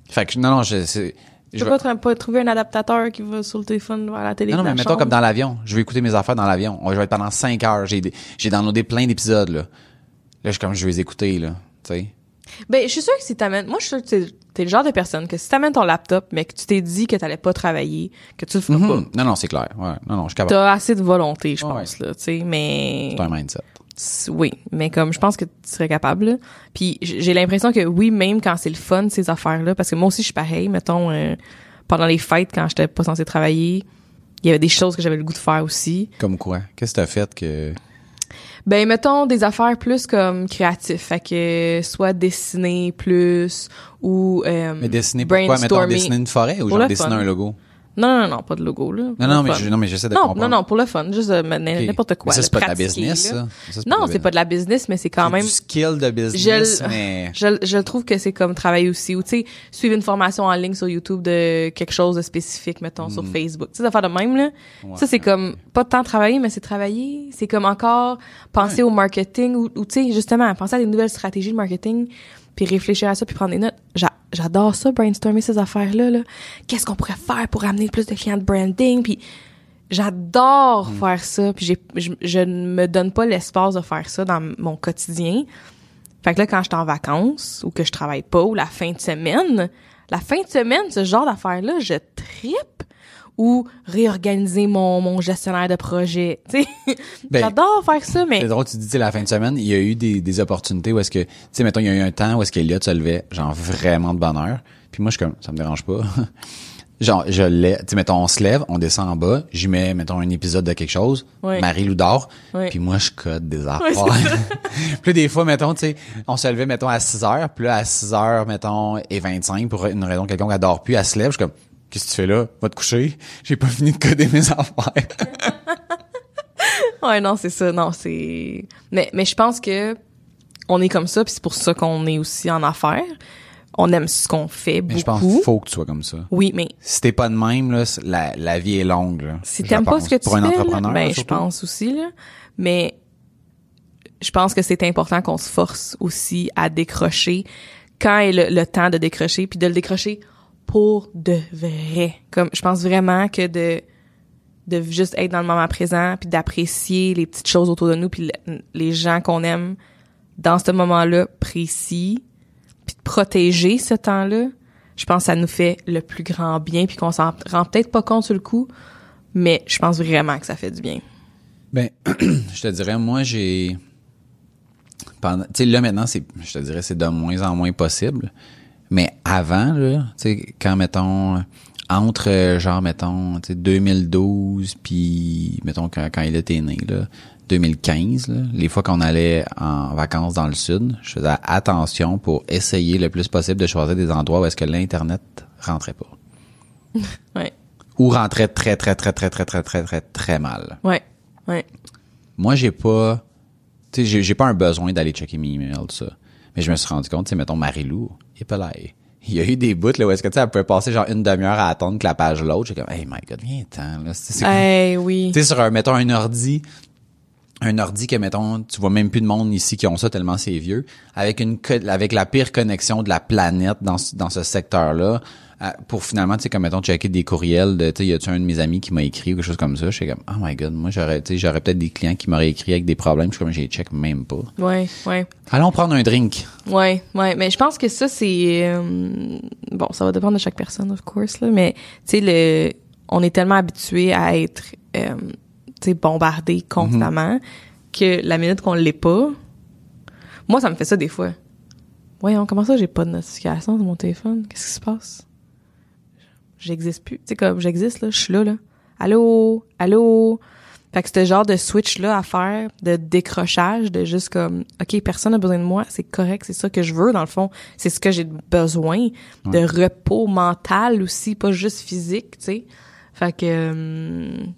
S1: Fait que, non, non, je, c'est, je
S2: peux pas, tr- pas trouver un adaptateur qui va sur le téléphone vers la télé.
S1: non, non, mais mettons
S2: chambre?
S1: comme dans l'avion. Je vais écouter mes affaires dans l'avion. Je vais être pendant 5 heures. J'ai, des- j'ai downloadé plein d'épisodes, là. Là, je suis comme, je vais les écouter, là. Tu sais.
S2: Ben, je suis sûre que si t'amènes, moi, je suis sûre que t'es, t'es le genre de personne que si t'amènes ton laptop, mais que tu t'es dit que t'allais pas travailler, que tu le feras
S1: Mhm. Non, non, c'est clair. Ouais. Non, non, je suis
S2: pas.
S1: capable.
S2: T'as assez de volonté, je
S1: Ouais.
S2: pense, là, tu sais, mais...
S1: C'est un mindset.
S2: S- Oui, mais comme je pense que tu serais capable. là. Puis j- j'ai l'impression que oui, même quand c'est le fun ces affaires-là, parce que moi aussi je suis pareil. Mettons euh, pendant les fêtes quand j'étais pas censée travailler, il y avait des choses que j'avais le goût de faire aussi.
S1: Comme quoi? Qu'est-ce que t'as fait que.
S2: Ben mettons des affaires plus comme créatives, fait que soit dessiner plus ou euh,
S1: Mais dessiner pourquoi? Mettons, dessiner une forêt ou genre dessiner
S2: fun.
S1: un logo?
S2: Non non non, pas de logo là.
S1: Non, non, mais, je, non, mais j'essaie de
S2: non,
S1: comprendre.
S2: non, non, pour le fun, juste euh, n'importe quoi.
S1: Mais ça, c'est pas de la business,
S2: là.
S1: ça? Ça, c'est
S2: Non,
S1: de
S2: c'est pas de la business, mais c'est quand
S1: C'est
S2: même
S1: du skill de business,
S2: Je
S1: mais.
S2: je, je trouve que c'est comme travailler aussi ou tu sais suivre une formation en ligne sur YouTube de quelque chose de spécifique mettons sur Facebook tu sais d'affaires de même là
S1: Mm. Ouais.
S2: ça c'est comme pas tant travailler mais c'est travailler c'est comme encore penser au marketing ou, ou tu sais justement penser à des nouvelles stratégies de marketing puis réfléchir à ça puis prendre des notes J'a- j'adore ça brainstormer ces affaires là. Qu'est-ce qu'on pourrait faire pour amener plus de clients de branding? Puis j'adore
S1: Mm.
S2: faire ça puis je, je ne me donne pas l'espace de faire ça dans mon quotidien. Fait que là, quand je suis en vacances ou que je travaille pas ou la fin de semaine, la fin de semaine, ce genre d'affaires-là, je trippe ou réorganiser mon, mon gestionnaire de projet.
S1: Ben,
S2: j'adore faire ça, mais
S1: C'est drôle, tu dis, la fin de semaine, il y a eu des, des opportunités où est-ce que, tu sais, mettons, il y a eu un temps où est-ce qu'Eliott se levait, genre, vraiment de bonne heure. Puis moi, je suis comme, ça me dérange pas. genre, je l'ai, tu sais, mettons, on se lève, on descend en bas, j'y mets, mettons, un épisode de quelque chose,
S2: Ouais.
S1: Marie-Lou dort,
S2: Ouais.
S1: puis moi, je code des affaires.
S2: c'est
S1: puis des fois, mettons, tu sais, on se levait, mettons, à 6 heures, puis là, à 6 heures, mettons, et 25, pour une raison quelconque, elle dort plus, elle se lève, je suis comme, qu'est-ce que tu fais là? Va te coucher. J'ai pas fini de coder mes affaires.
S2: ouais, non, c'est ça, non, c'est. Mais, mais je pense que on est comme ça, puis c'est pour ça qu'on est aussi en affaires. On aime ce qu'on fait beaucoup.
S1: Mais je pense qu'il faut que tu sois comme ça.
S2: Oui, mais
S1: Si t'es pas de même, là, la, la vie est longue. Là,
S2: Si t'aimes pas ce que tu
S1: Pour un
S2: fais, là,
S1: entrepreneur,
S2: ben
S1: là,
S2: je pense aussi là. Mais je pense que c'est important qu'on se force aussi à décrocher quand est le, le temps de décrocher, puis de le décrocher pour de vrai. Comme je pense vraiment que de de juste être dans le moment présent, puis d'apprécier les petites choses autour de nous, puis le- les gens qu'on aime dans ce moment-là précis, puis de protéger ce temps-là. Je pense que ça nous fait le plus grand bien, puis qu'on s'en rend peut-être pas compte sur le coup, mais je pense vraiment que ça fait du bien.
S1: Ben, je te dirais, moi, j'ai. Tu sais, là, maintenant, c'est, je te dirais, c'est de moins en moins possible. Mais avant, là, tu sais, quand, mettons, entre, euh, genre, mettons, tu sais, 2012, puis, mettons, quand, quand il était né, là, 2015, là, les fois qu'on allait en vacances dans le sud, je faisais attention pour essayer le plus possible de choisir des endroits où est-ce que l'Internet rentrait pas.
S2: Ouais.
S1: Ou rentrait très, très, très, très, très, très, très, très, très mal.
S2: Ouais. Ouais.
S1: moi j'ai pas tu sais j'ai, j'ai pas un besoin d'aller checker mes emails tout ça mais je me suis rendu compte sais mettons Marie-Lou là il y a eu des bouts là où est-ce que tu sais elle pouvait passer genre une demi-heure à attendre que la page load j'ai comme hey my god viens ten là c'est, c'est comme-
S2: Hey, oui.
S1: tu sais sur un mettons un ordi un ordi que mettons tu vois même plus de monde ici qui ont ça tellement c'est vieux avec une avec la pire connexion de la planète dans ce- dans ce secteur là pour finalement tu sais comme mettons checker des courriels de tu sais y a-tu un de mes amis qui m'a écrit ou quelque chose comme ça je suis comme oh my god moi j'aurais tu sais j'aurais peut-être des clients qui m'auraient écrit avec des problèmes je suis comme j'ai check même pas.
S2: Ouais, ouais.
S1: allons prendre un drink.
S2: Ouais, ouais, mais je pense que ça c'est euh, bon, ça va dépendre de chaque personne of course là, mais tu sais le on est tellement habitué à être euh, tu sais bombardé constamment que la minute qu'on l'est pas moi ça me fait ça des fois. Voyons, comment ça j'ai pas de notification sur mon téléphone? Qu'est-ce qui se passe? J'existe plus. Tu sais comme j'existe là, je suis là là. Allô, allô? Fait que ce genre de switch là à faire, de décrochage, de juste comme OK, personne n'a besoin de moi, c'est correct, c'est ça que je veux dans le fond, c'est ce que j'ai besoin de repos mental aussi, pas juste physique, tu sais. Fait que hum,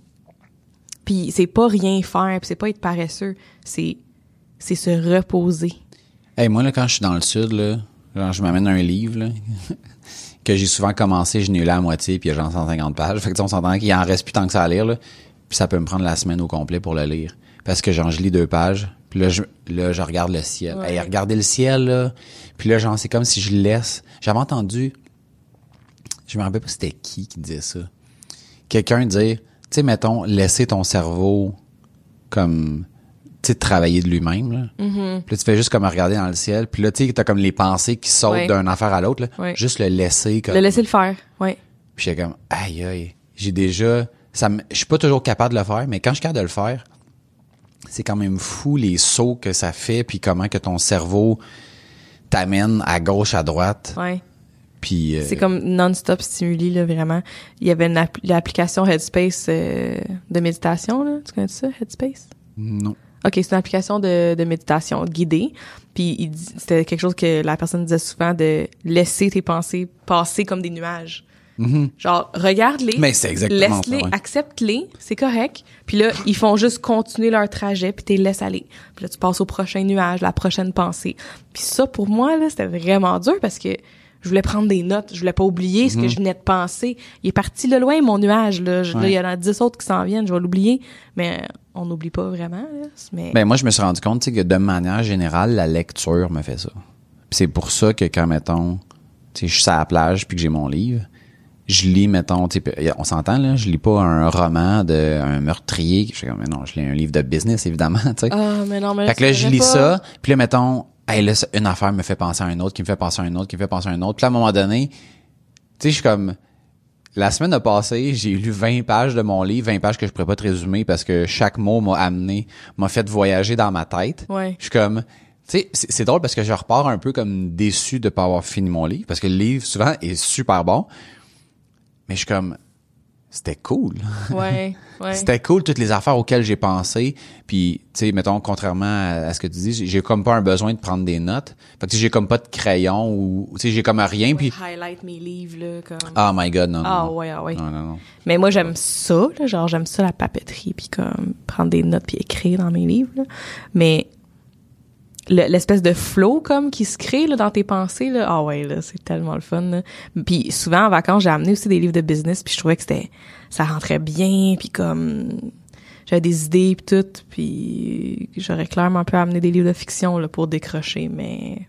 S2: puis c'est pas rien faire, puis c'est pas être paresseux, c'est c'est se reposer.
S1: Hey, moi, là, quand je suis dans le sud, là, genre, je m'amène un livre, là, que j'ai souvent commencé, je n'ai eu là à moitié, puis il y a genre 150 pages. Fait que, on s'entend qu'il en reste plus tant que ça à lire, là. Puis ça peut me prendre la semaine au complet pour le lire. Parce que, genre, je lis deux pages, puis là, je, là, je regarde le ciel.
S2: Ouais.
S1: Hey, regardez le ciel, là. Puis là, genre, c'est comme si je le laisse. J'avais entendu, je me rappelle pas c'était qui qui disait ça. Quelqu'un dire, tu sais, mettons, laisser ton cerveau comme, travailler de lui-même, là.
S2: Mm-hmm.
S1: Puis là, tu fais juste comme regarder dans le ciel. Puis là, tu sais, t'as comme les pensées qui sautent
S2: Ouais.
S1: d'une affaire à l'autre. là.
S2: Ouais.
S1: Juste le laisser comme...
S2: Le laisser le faire, ouais.
S1: Puis j'étais comme, aïe, aïe. J'ai déjà... ça Je suis pas toujours capable de le faire, mais quand je suis capable de le faire, c'est quand même fou les sauts que ça fait, puis comment que ton cerveau t'amène à gauche, à droite.
S2: Ouais.
S1: Puis... euh,
S2: C'est comme non-stop stimuli, là, vraiment. Il y avait une app- l'application Headspace euh, de méditation, là. Tu connais ça, Headspace?
S1: Non.
S2: OK, c'est une application de, de méditation guidée. Puis c'était quelque chose que la personne disait souvent de laisser tes pensées passer comme des nuages. Genre, regarde-les.
S1: Mais c'est exactement
S2: Laisse-les,
S1: ouais.
S2: accepte-les, c'est correct. Puis là, ils font juste continuer leur trajet, puis t'es laisses aller. Puis là, tu passes au prochain nuage, la prochaine pensée. Puis ça, pour moi, là, c'était vraiment dur parce que je voulais prendre des notes. Je voulais pas oublier ce que je venais de penser. Il est parti de loin, mon nuage, là.
S1: Ouais.
S2: il y en a dix autres qui s'en viennent, je vais l'oublier. Mais on n'oublie pas vraiment, là. Mais...
S1: Ben moi, je me suis rendu compte que de manière générale, la lecture me fait ça. C'est pour ça que quand, mettons, je suis à la plage puis que j'ai mon livre, je lis, mettons, on s'entend, là, je lis pas un roman de un meurtrier. Je suis comme, mais non, je lis un livre de business, évidemment, tu sais.
S2: Ah, mais non, mais
S1: fait que là, je lis
S2: pas.
S1: ça, puis là, mettons, hey, là, une affaire me fait penser à une autre, qui me fait penser à une autre, qui me fait penser à une autre. Puis à un moment donné, tu sais, je suis comme... La semaine a passé, j'ai lu 20 pages de mon livre, 20 pages que je pourrais pas te résumer parce que chaque mot m'a amené, m'a fait voyager dans ma tête.
S2: Ouais.
S1: Je suis comme... Tu sais, c'est c'est drôle parce que je repars un peu comme déçu de pas avoir fini mon livre parce que le livre, souvent, est super bon. Mais je suis comme... C'était cool.
S2: Ouais, ouais.
S1: C'était cool toutes les affaires auxquelles j'ai pensé. Puis, tu sais, mettons, contrairement à, à ce que tu dis, j'ai- comme pas un besoin de prendre des notes. Fait que tu sais, j'ai comme pas de crayon ou, tu sais, j'ai comme rien. Puis,
S2: highlight mes livres, là, comme...
S1: oh my god, non, non.
S2: Ah, ouais, ah, ouais.
S1: Non, non, non.
S2: Mais moi, j'aime ça, là, genre, j'aime ça, la papeterie, puis comme, prendre des notes, puis écrire dans mes livres, là. Mais l'espèce de flow, comme, qui se crée, là, dans tes pensées, là, ah ouais, là, c'est tellement le fun, là. Puis souvent, en vacances, j'ai amené aussi des livres de business, puis je trouvais que c'était, ça rentrait bien, puis comme, j'avais des idées, puis tout, puis j'aurais clairement pu amener des livres de fiction, là, pour décrocher, mais...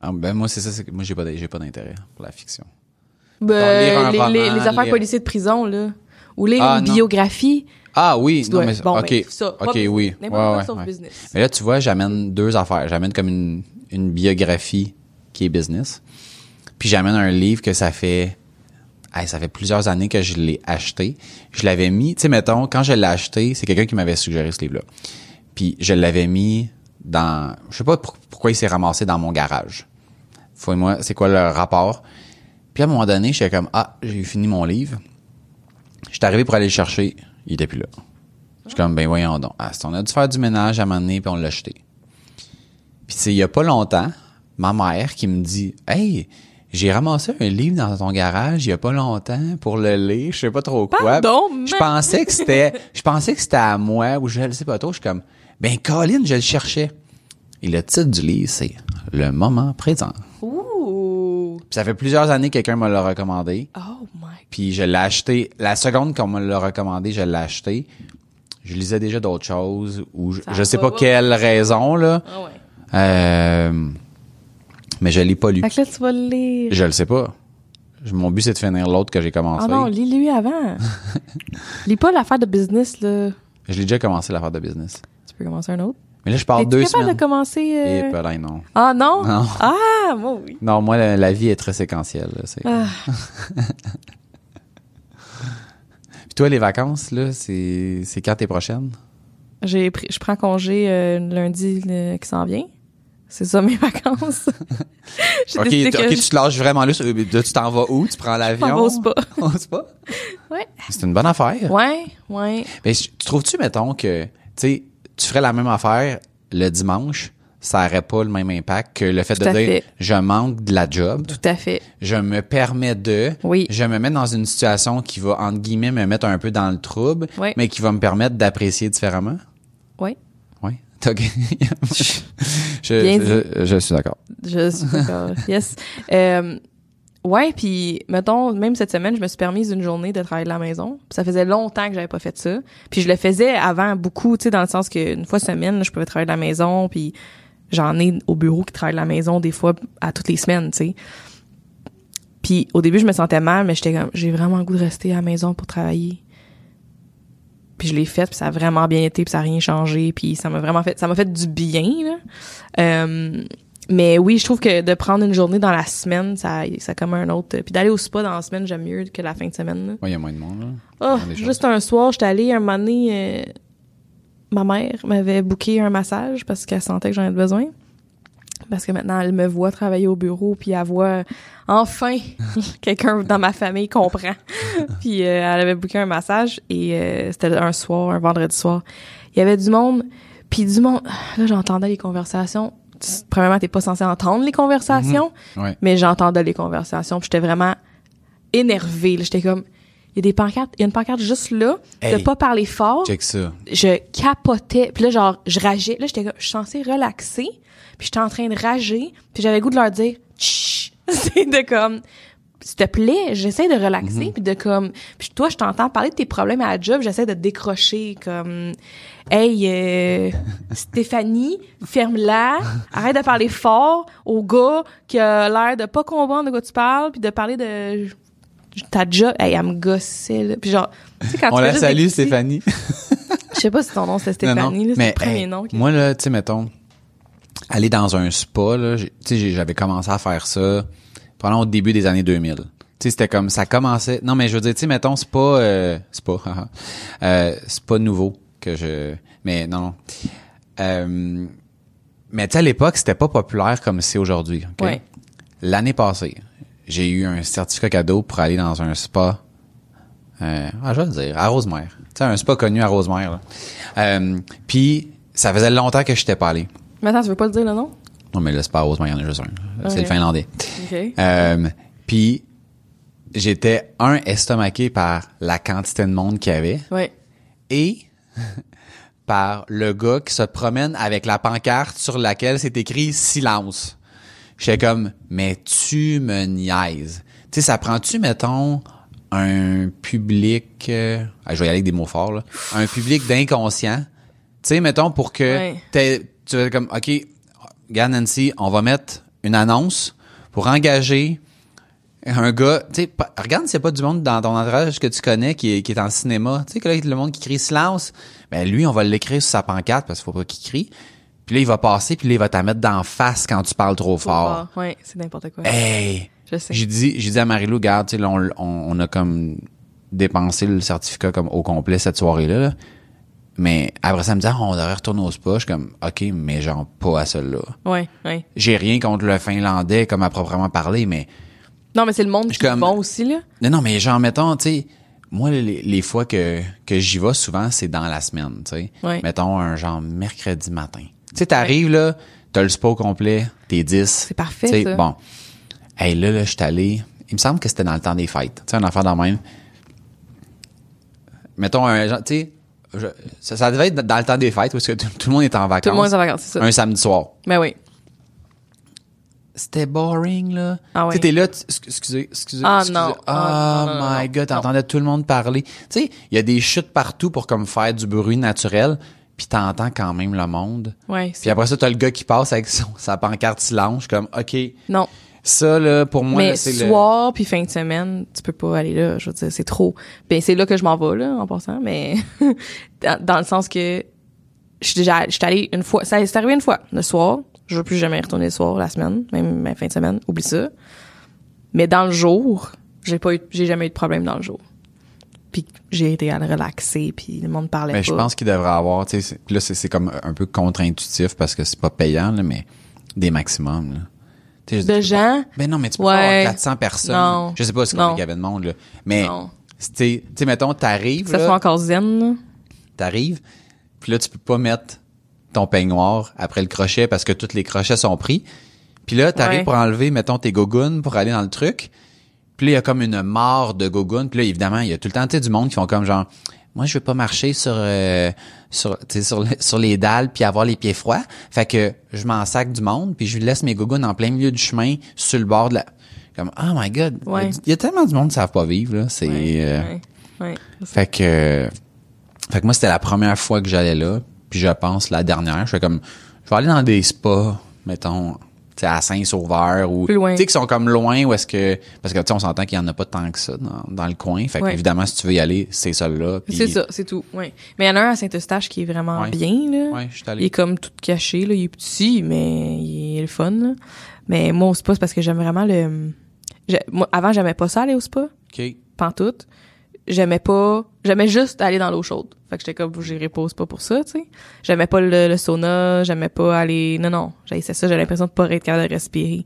S1: Ah, ben, moi, c'est ça, c'est que moi, j'ai pas, j'ai pas d'intérêt pour la fiction.
S2: Ben, les,
S1: roman,
S2: les, les affaires
S1: lire-
S2: policiers de prison, là. Ou lire
S1: Ah,
S2: une
S1: non.
S2: biographie.
S1: Ah oui,
S2: Tu
S1: non,
S2: dois-
S1: mais,
S2: bon,
S1: ok,
S2: ben, ça,
S1: ok,
S2: business.
S1: oui. Ouais,
S2: quoi
S1: ouais,
S2: sauf
S1: ouais.
S2: business.
S1: Mais là, tu vois, j'amène deux affaires. J'amène comme une, une biographie qui est business. Puis j'amène un livre que ça fait, hey, ça fait plusieurs années que je l'ai acheté. Je l'avais mis, tu sais, mettons, quand je l'ai acheté, c'est quelqu'un qui m'avait suggéré ce livre-là. Puis je l'avais mis dans, je sais pas pour- pourquoi il s'est ramassé dans mon garage. Fouille-moi, c'est quoi le rapport? Puis à un moment donné, j'étais comme, ah, j'ai fini mon livre. J'étais arrivé pour aller le chercher, il était plus là. Je suis comme, ben voyons donc. Ah, on a dû faire du ménage à un moment donné, puis on l'a jeté. Puis tu sais, il y a pas longtemps, ma mère qui me dit, hey, j'ai ramassé un livre dans ton garage il y a pas longtemps pour le lire, je sais pas trop quoi.
S2: Pardon,
S1: je pensais que c'était, je pensais que c'était à moi ou je le sais pas trop. Je suis comme, ben Colin, je le cherchais. Et le titre du livre, c'est Le moment présent.
S2: Ouh.
S1: Puis ça fait plusieurs années que quelqu'un me l'a recommandé.
S2: Oh my.
S1: Puis je l'ai acheté. La seconde qu'on me l'a recommandé, je l'ai acheté. je lisais déjà d'autres choses ou je, je sais pas quelle raison là.
S2: Ah ouais.
S1: Euh, mais je l'ai pas lu.
S2: Fait que là, tu vas le lire.
S1: Je le sais pas. Mon but c'est de finir l'autre que j'ai commencé.
S2: Ah non, lis-lui avant. lis pas l'affaire de business, là.
S1: je l'ai déjà commencé l'affaire de business.
S2: Tu peux commencer un autre.
S1: Mais là je pars deux semaines.
S2: de commencer... euh,
S1: Et ben, non.
S2: Ah non?
S1: Non.
S2: Ah, moi oui.
S1: Non, moi la, la vie est très séquentielle. là,
S2: Ah.
S1: Puis toi les vacances là, c'est c'est quand tes prochaines
S2: J'ai pris, je prends congé euh, lundi le- qui s'en vient. C'est ça mes vacances.
S1: Ok,
S2: je
S1: tu te lâches vraiment là. euh, tu t'en vas où? Tu prends l'avion?
S2: Vais au spa.
S1: Au spa?
S2: Ouais.
S1: C'est une bonne affaire.
S2: Ouais, ouais.
S1: Mais tu trouves-tu, mettons, que tu sais, tu ferais la même affaire le dimanche, ça aurait pas le même impact que le fait
S2: Tout
S1: de dire
S2: fait.
S1: je manque de la job,
S2: Tout à fait.
S1: je me permets de,
S2: Oui.
S1: je me mets dans une situation qui va entre guillemets me mettre un peu dans le trouble, mais qui va me permettre d'apprécier différemment.
S2: Ouais.
S1: Oui. OK. je,
S2: Bien
S1: je, je suis d'accord.
S2: Je suis d'accord. yes. Euh, ouais, puis mettons, même cette semaine, je me suis permise une journée de travailler de la maison. Puis ça faisait longtemps que j'avais pas fait ça. Puis je le faisais avant beaucoup, tu sais, dans le sens qu'une fois semaine, je pouvais travailler de la maison. Puis j'en ai au bureau qui travaillent de la maison des fois à toutes les semaines, tu sais. Puis au début, je me sentais mal, mais j'étais comme, j'ai vraiment le goût de rester à la maison pour travailler. Puis je l'ai fait, puis ça a vraiment bien été, puis ça a rien changé, puis ça m'a vraiment fait, ça m'a fait du bien là. Euh, mais oui, je trouve que de prendre une journée dans la semaine, ça, ça comme un autre. Puis d'aller au spa dans la semaine, j'aime mieux que la fin de semaine. Là.
S1: Oui, il y a moins de monde, là.
S2: Oh,
S1: des
S2: juste un soir, j'étais allée un moment donné, euh, ma mère m'avait booké un massage parce qu'elle sentait que j'en avais besoin. Parce que maintenant, elle me voit travailler au bureau, puis elle voit enfin quelqu'un dans ma famille comprend. puis euh, elle avait booké un massage et euh, c'était un soir, un vendredi soir. Il y avait du monde, puis du monde. Là, j'entendais les conversations. Tu- Premièrement, t'es pas censé entendre les conversations,
S1: Ouais.
S2: mais j'entendais les conversations, puis j'étais vraiment énervée. J'étais comme, il y a des pancartes, il y a une pancarte juste là, de
S1: Hey.
S2: pas parler fort.
S1: Check ça.
S2: Je capotais, puis là genre je rageais. Là j'étais comme, je suis censée relaxer, puis j'étais en train de rager, puis j'avais goût de leur dire, c'est de comme s'il te plaît, j'essaie de relaxer puis de comme puis toi je t'entends parler de tes problèmes à la job, j'essaie de décrocher comme hey euh, Stéphanie, ferme-la, arrête de parler fort au gars qui a l'air de pas comprendre de quoi tu parles puis de parler de ta job, hey, elle me gossait là. Puis genre, tu sais quand
S1: On
S2: tu
S1: la salue,
S2: petits-
S1: Stéphanie.
S2: Je sais pas si ton nom c'est Stéphanie,
S1: non.
S2: là, c'est
S1: Mais,
S2: le premier
S1: hey,
S2: nom. qui-
S1: Moi, là, tu sais, mettons, aller dans un spa, là, tu sais, j'avais commencé à faire ça pendant au début des années 2000. Tu sais, c'était comme, ça commençait, non, mais je veux dire, tu sais, mettons, c'est pas, euh, c'est pas, euh, c'est pas nouveau que je, mais non, non. Euh, mais tu sais, à l'époque, c'était pas populaire comme c'est aujourd'hui, ok?
S2: Ouais.
S1: L'année passée, j'ai eu un certificat cadeau pour aller dans un spa euh, ah, je vais le dire, à Rosemère. Tu sais, un spa connu à Rosemère. là. Euh, Puis, ça faisait longtemps que je n'étais pas allé.
S2: Mais attends, tu veux pas le dire le nom?
S1: Non, mais le à Rosemère, il y en a juste un. C'est le finlandais.
S2: OK.
S1: Euh, Puis, j'étais, un, estomaqué par la quantité de monde qu'il y avait et par le gars qui se promène avec la pancarte sur laquelle c'est écrit silence. J'étais comme, mais tu me niaises. Tu sais, ça prend-tu, mettons, un public, euh, ah, je vais y aller avec des mots forts, là, un public d'inconscient. Tu sais, mettons, pour que t'aies- tu vas être comme, OK, regarde Nancy, on va mettre une annonce pour engager un gars, tu sais, regarde s'il n'y a pas du monde dans ton entourage que tu connais qui est, qui est en cinéma. Tu sais, que là, le monde qui crie silence, ben lui, on va l'écrire sur sa pancarte parce qu'il faut pas qu'il crie. Puis là, il va passer, puis là, il va t'en mettre d'en face quand tu parles trop fort.
S2: Ouais, c'est n'importe quoi.
S1: Hey!
S2: Je sais.
S1: J'ai dit, j'ai dit à Marie-Lou, regarde, tu sais, on, on, on a comme dépensé le certificat comme au complet cette soirée-là. là. Mais après ça, elle me dit, ah, on devrait retourner au spa. Je suis comme, OK, mais genre pas à celle-là.
S2: Ouais, ouais.
S1: J'ai rien contre le finlandais comme à proprement parler, mais
S2: Non, mais c'est le monde qui est
S1: comme-
S2: bon aussi, là.
S1: non, non, mais genre, mettons, tu sais, moi, les, les fois que, que j'y vais, souvent, c'est dans la semaine, tu sais.
S2: Ouais.
S1: Mettons, un genre mercredi matin. Tu sais, t'arrives, là, t'as le spa au complet, t'es 10.
S2: C'est parfait,
S1: Tu sais,
S2: ça.
S1: bon. Hey, là, là, je suis allé, il me semble que c'était dans le temps des fêtes. Tu sais, un affaire dans le même. Mettons, un genre, tu sais, je- ça, ça devait être dans le temps des fêtes, parce que tout, tout le monde est en vacances.
S2: Tout le monde est en vacances, c'est ça.
S1: Un samedi soir.
S2: Ben oui.
S1: c'était boring, là.
S2: Ah
S1: t'es là, excusez, excusez,
S2: Ah
S1: excusez.
S2: non.
S1: Oh
S2: Ah, non,
S1: my
S2: non.
S1: god, t'entendais tout le monde parler. Tu sais, il y a des chutes partout pour comme faire du bruit naturel, puis t'entends quand même le monde.
S2: Ouais.
S1: Puis après ça, t'as le gars qui passe avec son, sa pancarte silence, comme, OK,
S2: Non.
S1: Ça, là, pour moi,
S2: mais
S1: là, c'est le...
S2: soir puis fin de semaine, tu peux pas aller là. Je veux dire, c'est trop. Ben c'est là que je m'en vais là en passant, mais dans, dans le sens que je suis déjà, je suis allée une fois. Ça c'est arrivé une fois le soir. Je veux plus jamais y retourner le soir, la semaine, même la fin de semaine. Oublie ça. Mais dans le jour, j'ai pas eu, j'ai jamais eu de problème dans le jour. Puis j'ai été à le relaxer, puis le monde parlait
S1: Mais
S2: pas.
S1: je pense qu'il devrait avoir, tu sais, là, c'est c'est comme un peu contre-intuitif parce que c'est pas payant, là, mais des maximums, là. Dis,
S2: de
S1: peux pas-
S2: gens?
S1: Ben non, mais tu peux
S2: Ouais.
S1: pas avoir 400 personnes.
S2: Non.
S1: Je sais pas, comme il y avait de monde, là. Mais, tu sais, tu sais, mettons, t'arrives,
S2: Que ça soit
S1: là,
S2: encore zen. là.
S1: t'arrives, puis là, tu peux pas mettre ton peignoir après le crochet parce que tous les crochets sont pris. Puis là, t'arrives
S2: Ouais.
S1: pour enlever, mettons, tes gougounes pour aller dans le truc. Puis là, il y a comme une mare de gougounes. Puis là, évidemment, il y a tout le temps, tu sais, du monde qui font comme genre, moi, je veux pas marcher sur, euh, sur, sur, sur les dalles puis avoir les pieds froids. Fait que je m'en sac du monde puis je lui laisse mes gougounes en plein milieu du chemin sur le bord de la, comme, oh my god. Il y a
S2: Ouais.
S1: Il y, a tellement du monde qui savent pas vivre, là. C'est,
S2: Ouais,
S1: euh,
S2: ouais, ouais.
S1: fait que, fait que moi, c'était la première fois que j'allais là. Puis je pense la dernière. Je fais comme, je vais aller dans des spas, mettons, à Saint-Sauveur ou, tu sais, qui sont comme loin où est-ce que, parce que, tu sais, on s'entend qu'il y en a pas tant que ça dans, dans le coin. Fait
S2: Ouais.
S1: évidemment, si tu veux y aller, c'est celle-là. puis-
S2: C'est ça, c'est tout. Ouais. Mais il y en a un à Saint-Eustache qui est vraiment
S1: Ouais.
S2: bien là.
S1: Ouais, je suis
S2: Il est comme tout caché là, il est petit mais il est le fun. là. Mais moi au spa c'est parce que j'aime vraiment le moi avant j'aimais pas ça aller au spa,
S1: OK.
S2: pantoute. J'aimais pas, j'aimais juste aller dans l'eau chaude. Fait que j'étais comme j'irai pas spa pour ça, tu sais. J'aimais pas le, le sauna, j'aimais pas aller non non, j'avais ça, j'avais l'impression de pas être capable de respirer.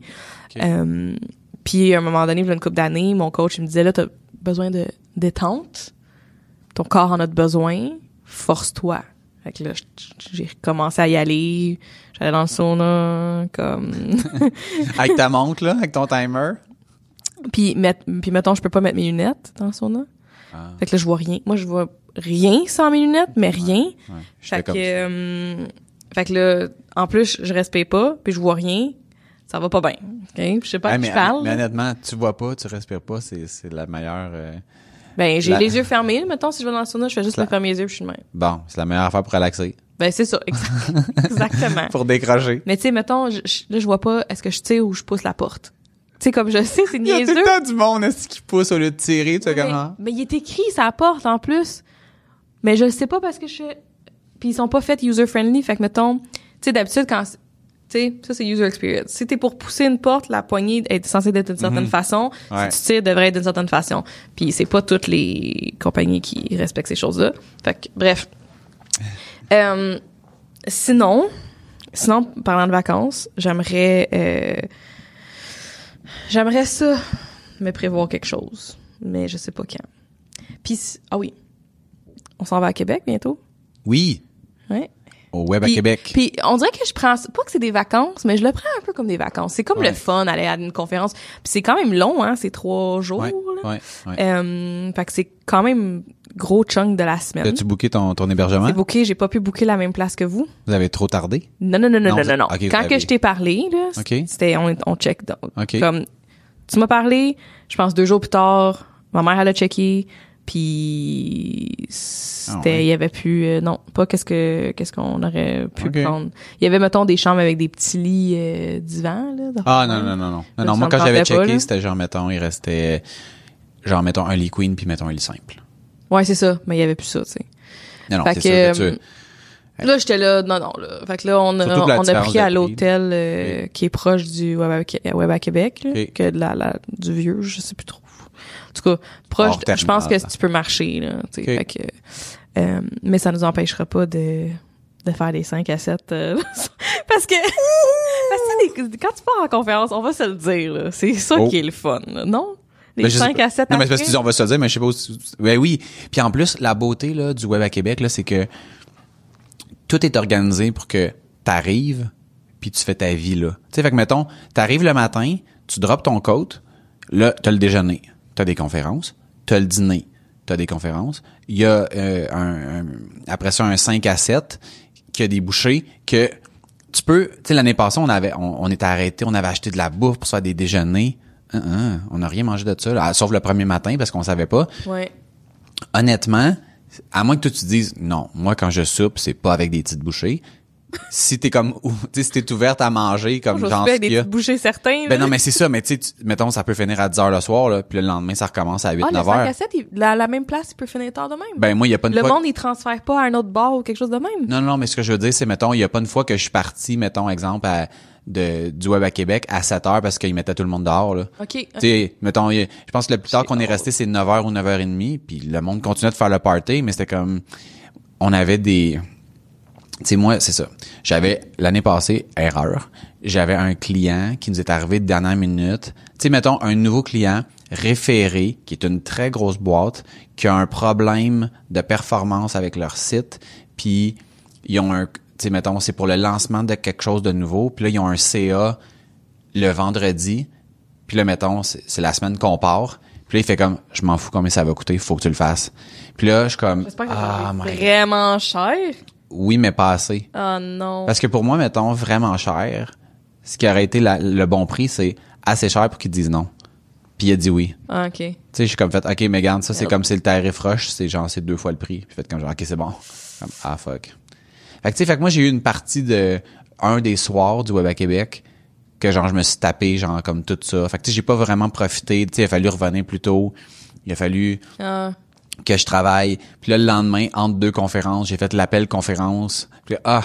S2: Euh, puis à un moment donné, il y a une couple d'années, mon coach il me disait là t'as besoin de détente. Ton corps en a besoin, force-toi. Fait que là, j'ai recommencé à y aller. J'allais dans le sauna, comme...
S1: Avec ta montre, là, avec ton timer.
S2: puis, mettre, puis mettons, je peux pas mettre mes lunettes dans le sauna.
S1: Ah.
S2: Fait que là, je vois rien. Moi, je vois rien sans mes lunettes, mais rien.
S1: Ouais,
S2: Fait que, euh, fait que là, en plus, je respire pas, puis je vois rien. Ça va pas bien. OK? Je sais pas
S1: Ah, mais,
S2: je parle.
S1: mais honnêtement, tu vois pas, tu respires pas, c'est, c'est la meilleure, euh,
S2: Ben, j'ai
S1: la-
S2: les yeux fermés. Mettons, si je vais dans le sauna, je fais juste
S1: La-
S2: me fermer les yeux, puis je suis de même.
S1: bon, c'est la meilleure affaire pour relaxer.
S2: Ben, c'est ça. exact- Exactement.
S1: Pour décrocher.
S2: Mais tu sais, mettons, je, je- là, je vois pas, est-ce que je tire ou je pousse la porte? Tu sais, comme je sais, c'est
S1: Il y a tout
S2: niaiseux.
S1: le temps du monde, est-ce qui pousse au lieu de tirer, tu sais
S2: mais,
S1: comment?
S2: mais il est écrit sa porte en plus. Mais je le sais pas parce que je Puis ils sont pas faits user-friendly. Fait que, mettons, tu sais, d'habitude, quand... Tu sais, ça, c'est user experience. Si t'es pour pousser une porte, la poignée est censée d'être d'une certaine
S1: Mhm.
S2: façon.
S1: Ouais.
S2: Si tu tires, devrait être d'une certaine façon. Puis c'est pas toutes les compagnies qui respectent ces choses-là. Fait que, bref. Euh, sinon, sinon, parlant de vacances, j'aimerais... euh, J'aimerais ça, me prévoir quelque chose. Mais je sais pas quand. Puis, ah oui. On s'en va à Québec bientôt?
S1: Oui,
S2: Ouais.
S1: Au Web à
S2: Puis-
S1: Québec.
S2: Puis on dirait que je prends pas que c'est des vacances, mais je le prends un peu comme des vacances. C'est comme
S1: Ouais.
S2: le fun aller à une conférence. Puis c'est quand même long, hein, c'est trois jours.
S1: ouais,
S2: là.
S1: ouais, ouais.
S2: Euh, fait que c'est quand même gros chunk de la semaine.
S1: As-tu booké ton, ton hébergement?
S2: C'est booké, j'ai pas pu booker la même place que vous.
S1: Vous avez trop tardé?
S2: Non, non, non, non,
S1: Non,
S2: non, non, Quand
S1: avez-
S2: que je t'ai parlé, là,
S1: Ok.
S2: c'était, on, on check. donc,
S1: OK.
S2: Comme, tu m'as parlé, je pense deux jours plus tard, ma mère, elle a checké, puis c'était,
S1: Ah ouais.
S2: il y avait plus, euh, non, pas qu'est-ce que, qu'est-ce qu'on aurait pu prendre. Il y avait, mettons, des chambres avec des petits lits, euh, divans, là.
S1: Ah, non, non, non, non. Non,
S2: Ça
S1: moi, quand j'avais checké, c'était genre, mettons, il restait, genre, mettons, un lit queen puis mettons un lit simple.
S2: Ouais, c'est ça, mais il y avait plus ça, tu sais.
S1: Non, non, c'est
S2: que,
S1: sûr que tu...
S2: euh, Là, j'étais là, non, non, là. Fait que là, on a, on a pris à l'hôtel euh,
S1: Oui.
S2: qui est proche du Web à, Québec, là, que de la, la- du vieux, je sais plus trop. En tout cas, proche, je pense que tu peux marcher, là, tu sais.
S1: Ok.
S2: Fait que, euh, mais ça nous empêchera pas de, de faire des 5 à 7, euh, parce que, parce que quand tu pars en conférence, on va se le dire, là, c'est ça
S1: Oh.
S2: qui est le fun, là, non? Les
S1: Ben, je sais
S2: 5
S1: pas.
S2: à 7
S1: Non, mais parce que tu dis, on va se le dire, mais je sais pas où... Ben oui. Puis en plus, la beauté, là, du Web à Québec, là, c'est que tout est organisé pour que t'arrives puis tu fais ta vie, là. Tu sais, fait que, mettons, t'arrives le matin, tu drops ton coat, là, t'as le déjeuner, t'as des conférences, t'as le dîner, t'as des conférences. Il y a, euh, un, un- après ça, un 5 à 7 qui a des bouchées que tu peux, tu sais, l'année passée, on avait, on, on était arrêté, on avait acheté de la bouffe pour faire des déjeuners. Hein, hein, on n'a rien mangé de ça, là, sauf le premier matin parce qu'on savait pas.
S2: Ouais.
S1: Honnêtement, à moins que toi tu te dises, non, moi quand je soupe, c'est pas avec des petites bouchées. Si t'es comme, ou- si t'es ouverte à manger comme
S2: Je
S1: genre
S2: des
S1: a.
S2: bouchées certains.
S1: Ben
S2: là.
S1: non, mais c'est ça, mais tu mettons, ça peut finir à 10 heures le soir, là, puis le lendemain, ça recommence à 8,
S2: Ah, le
S1: 9
S2: 5
S1: heures.
S2: à 7, il- la, la même place, il peut finir tard de même.
S1: Ben, moi, il y a pas une
S2: le
S1: fois.
S2: monde, il transfère pas à un autre bar ou quelque chose de même.
S1: Non, non, mais ce que je veux dire, c'est, mettons, il y a pas une fois que je suis parti, mettons, exemple, à, de, du web à Québec à 7 heures parce qu'ils mettaient tout le monde dehors, là.
S2: OK.
S1: Tu sais, mettons, je pense que le plus tard qu'on est resté, c'est 9h ou 9h30, puis le monde continuait de faire le party, mais c'était comme, on avait des, tu sais, moi, c'est ça. J'avais, l'année passée, erreur, j'avais un client qui nous est arrivé de dernière minute. Tu sais, mettons, un nouveau client référé, qui est une très grosse boîte, qui a un problème de performance avec leur site, puis ils ont un, tu sais, mettons, c'est pour le lancement de quelque chose de nouveau, puis là, ils ont un CA le vendredi, puis là, mettons, c'est la semaine qu'on part. Puis là, il fait comme, je m'en fous combien ça va coûter, il faut que tu le fasses. Puis là, je suis comme, ah,
S2: vraiment cher.
S1: Oui, mais pas assez.
S2: Oh non.
S1: Parce que pour moi, mettons, vraiment cher, ce qui aurait été la- le bon prix, c'est assez cher pour qu'ils disent non. Puis il a dit oui.
S2: Ah, OK.
S1: Tu sais, je suis comme fait, OK, mais regarde, ça, c'est
S2: Yep.
S1: comme c'est le tarif rush, c'est genre, c'est deux fois le prix. Puis fait comme genre, OK, c'est bon. Comme, ah, fuck. Fait que, tu sais, fait que moi, j'ai eu une partie de un des soirs du Web à Québec que genre, je me suis tapé, genre, comme tout ça. Fait que, tu sais, j'ai pas vraiment profité. Tu sais, il a fallu revenir plus tôt. Il a fallu
S2: Ah.
S1: Que je travaille. Puis le lendemain, entre deux conférences, j'ai fait l'appel conférence. Puis là, ah,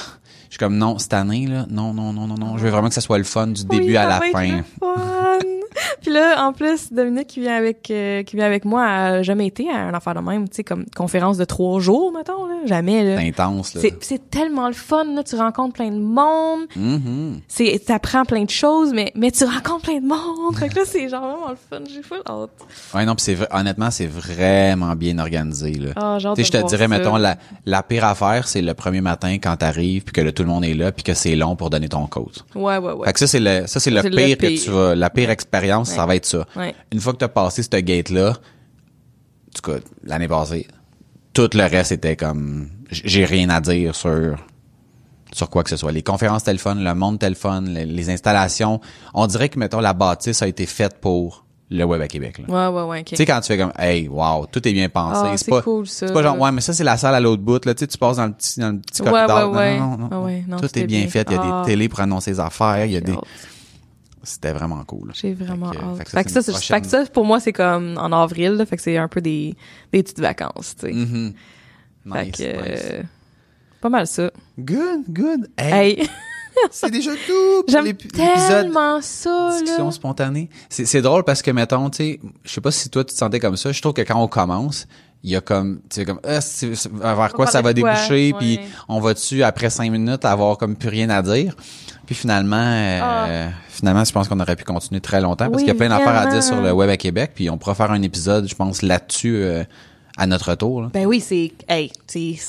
S1: je suis comme, non, cette année, là, non, non, non, non, non. Je veux vraiment que ça soit le fun du début
S2: Oui,
S1: à la fin.
S2: le fun. Puis là, en plus, Dominique qui vient avec euh, qui vient avec moi a jamais été à un affaire de même, tu sais, comme conférence de trois jours, mettons, là. Jamais, là.
S1: C'est intense, là.
S2: C'est, c'est tellement le fun, là. Tu rencontres plein de monde.
S1: Mhm.
S2: C'est, t'apprends plein de choses, mais, mais tu rencontres plein de monde. Fait que là, c'est genre vraiment le fun. J'ai full hâte.
S1: Ouais, non, puis c'est honnêtement, c'est vraiment bien organisé, là.
S2: Ah,
S1: Tu sais, je te dirais,
S2: ça.
S1: mettons, la, la pire affaire, c'est le premier matin quand t'arrives, puis que là, tout le monde est là, puis que c'est long pour donner ton code.
S2: Ouais, ouais, ouais.
S1: Fait que ça, c'est le, ça, c'est le pire que tu vas, la pire expérience, ça va être ça.
S2: Ouais.
S1: Une fois que t'as passé ce gate-là, en tout cas, l'année passée, tout le reste était comme, j'ai rien à dire sur, sur quoi que ce soit. Les conférences téléphone, le monde téléphone, les, les installations, on dirait que, mettons, la bâtisse a été faite pour le web à Québec, là.
S2: Ouais, ouais, ouais.
S1: Tu sais, quand tu fais comme, hey, wow, tout est bien pensé.
S2: Ah,
S1: c'est pas,
S2: cool, ça.
S1: C'est pas genre, ouais, mais ça, c'est la salle à l'autre bout, là. Tu sais, tu passes dans le petit, dans le petit
S2: Ouais,
S1: corridor.
S2: ouais, ouais.
S1: Non, non, non.
S2: Ah ouais, non,
S1: tout est bien,
S2: bien.
S1: fait. Il y a
S2: Ah.
S1: des télés pour annoncer les affaires. Il y a des, c'était vraiment cool.
S2: J'ai vraiment
S1: Fait que-
S2: hâte.
S1: fait que
S2: Fait que
S1: ça,
S2: fait que ça, pour moi, c'est comme en avril, là, fait que c'est un peu des, des petites vacances, tu sais. Fait
S1: Nice,
S2: que,
S1: nice.
S2: euh, pas mal ça.
S1: Good, good. Hey,
S2: Hey,
S1: c'est déjà tout
S2: j'aime tellement ça,
S1: Discussion
S2: là.
S1: spontanée. C'est, c'est drôle parce que, mettons, tu sais, je sais pas si toi tu te sentais comme ça. Je trouve que quand on commence, il y a comme, tu sais, comme, ah, vers quoi ça va déboucher, puis on va dessus après cinq minutes avoir comme plus rien à dire? Puis finalement, euh, finalement, je pense qu'on aurait pu continuer très longtemps parce
S2: Ah. Oui,
S1: qu'il y a plein d'affaires à dire sur le web à Québec, puis on pourra faire un épisode, je pense, là-dessus euh, à notre retour. là.
S2: Ben oui, c'est, hey,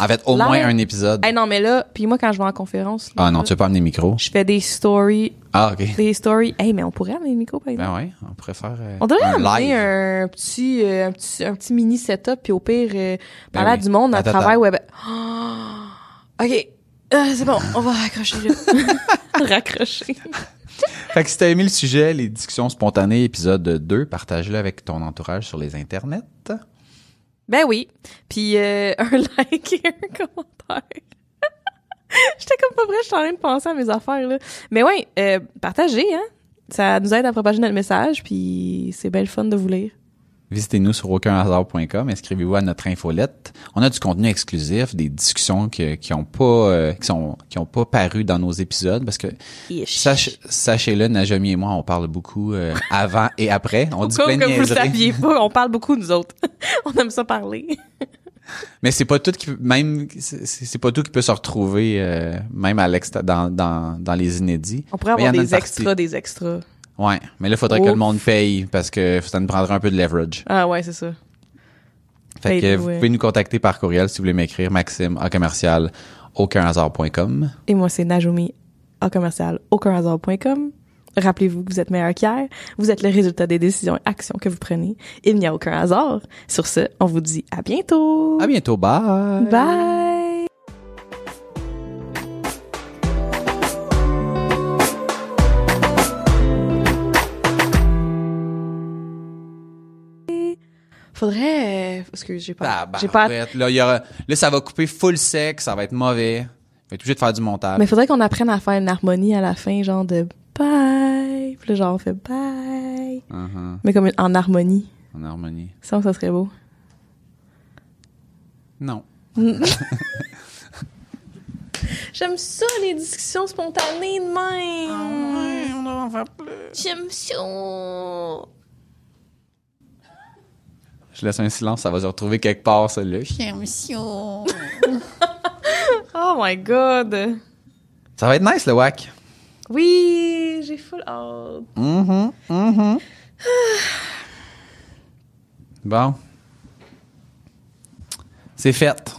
S1: fait, au moins un épisode.
S2: Hey, non, mais là, puis moi, quand je vais en conférence, là,
S1: Ah non, tu veux pas amener micro?
S2: je fais des stories,
S1: Ah, ok.
S2: des stories. Hey, mais on pourrait amener le micro, par exemple.
S1: Ben ouais, on pourrait faire euh,
S2: On devrait
S1: un
S2: amener un petit, euh, un petit, un petit mini setup, puis au pire, euh, parler à
S1: oui.
S2: du monde à
S1: attends.
S2: web. Oh! ok, Euh, c'est bon, on va raccrocher là. Raccrocher.
S1: Fait que si t'as aimé le sujet, les discussions spontanées, épisode 2, partage-le avec ton entourage sur les internets.
S2: Ben oui. Puis euh, un like et un commentaire. J'étais comme pas je suis en train de penser à mes affaires là. Mais ouais, euh, partagez hein. Ça nous aide à propager notre message puis c'est bien le fun de vous lire.
S1: Visitez-nous sur aucunhasard.com, inscrivez-vous à notre infolette. On a du contenu exclusif, des discussions qui, qui ont pas euh, qui sont qui ont pas paru dans nos épisodes parce que sach- sachez-le, Najami et moi, on parle beaucoup euh, avant et après. On dit plein de
S2: que vous saviez pas, on parle beaucoup nous autres. on aime ça parler.
S1: Mais c'est pas tout qui même c'est pas tout qui peut se retrouver euh, même à l'extra dans, dans dans les inédits.
S2: On pourrait avoir des extras, des extras.
S1: Ouais, mais là faudrait que le monde paye parce que ça nous prendrait un peu de leverage.
S2: Ah ouais, c'est ça.
S1: Fait que vous
S2: ouais.
S1: pouvez nous contacter par courriel si vous voulez m'écrire maxime à commercial aucunhasard.com.
S2: Et moi c'est Najumi à commercial aucunhasard.com. Rappelez-vous que vous êtes meilleur qu'hier. Vous êtes le résultat des décisions et actions que vous prenez. Il n'y a aucun hasard. Sur ce, on vous dit à bientôt.
S1: À bientôt, bye.
S2: Bye. Faudrait, euh, excuse, j'ai pas,
S1: Tabarouette.
S2: j'ai pas,
S1: Là, y aura, là, ça va couper full sec, ça va être mauvais. Je vais être obligé de faire du montage.
S2: mais faudrait qu'on apprenne à faire une harmonie à la fin, genre de bye. Puis là, genre, on fait bye.
S1: Mhm,
S2: Mais comme en harmonie.
S1: en harmonie.
S2: Ça, ça serait beau.
S1: Non.
S2: J'aime ça, les discussions spontanées de même.
S1: on doit en faire plus.
S2: J'aime ça.
S1: Je laisse un silence, ça va se retrouver quelque part, ça, là.
S2: Oh my god.
S1: Ça va être nice, le WAC.
S2: Oui, j'ai full hâte.
S1: Mhm, mhm. Bon. C'est fait.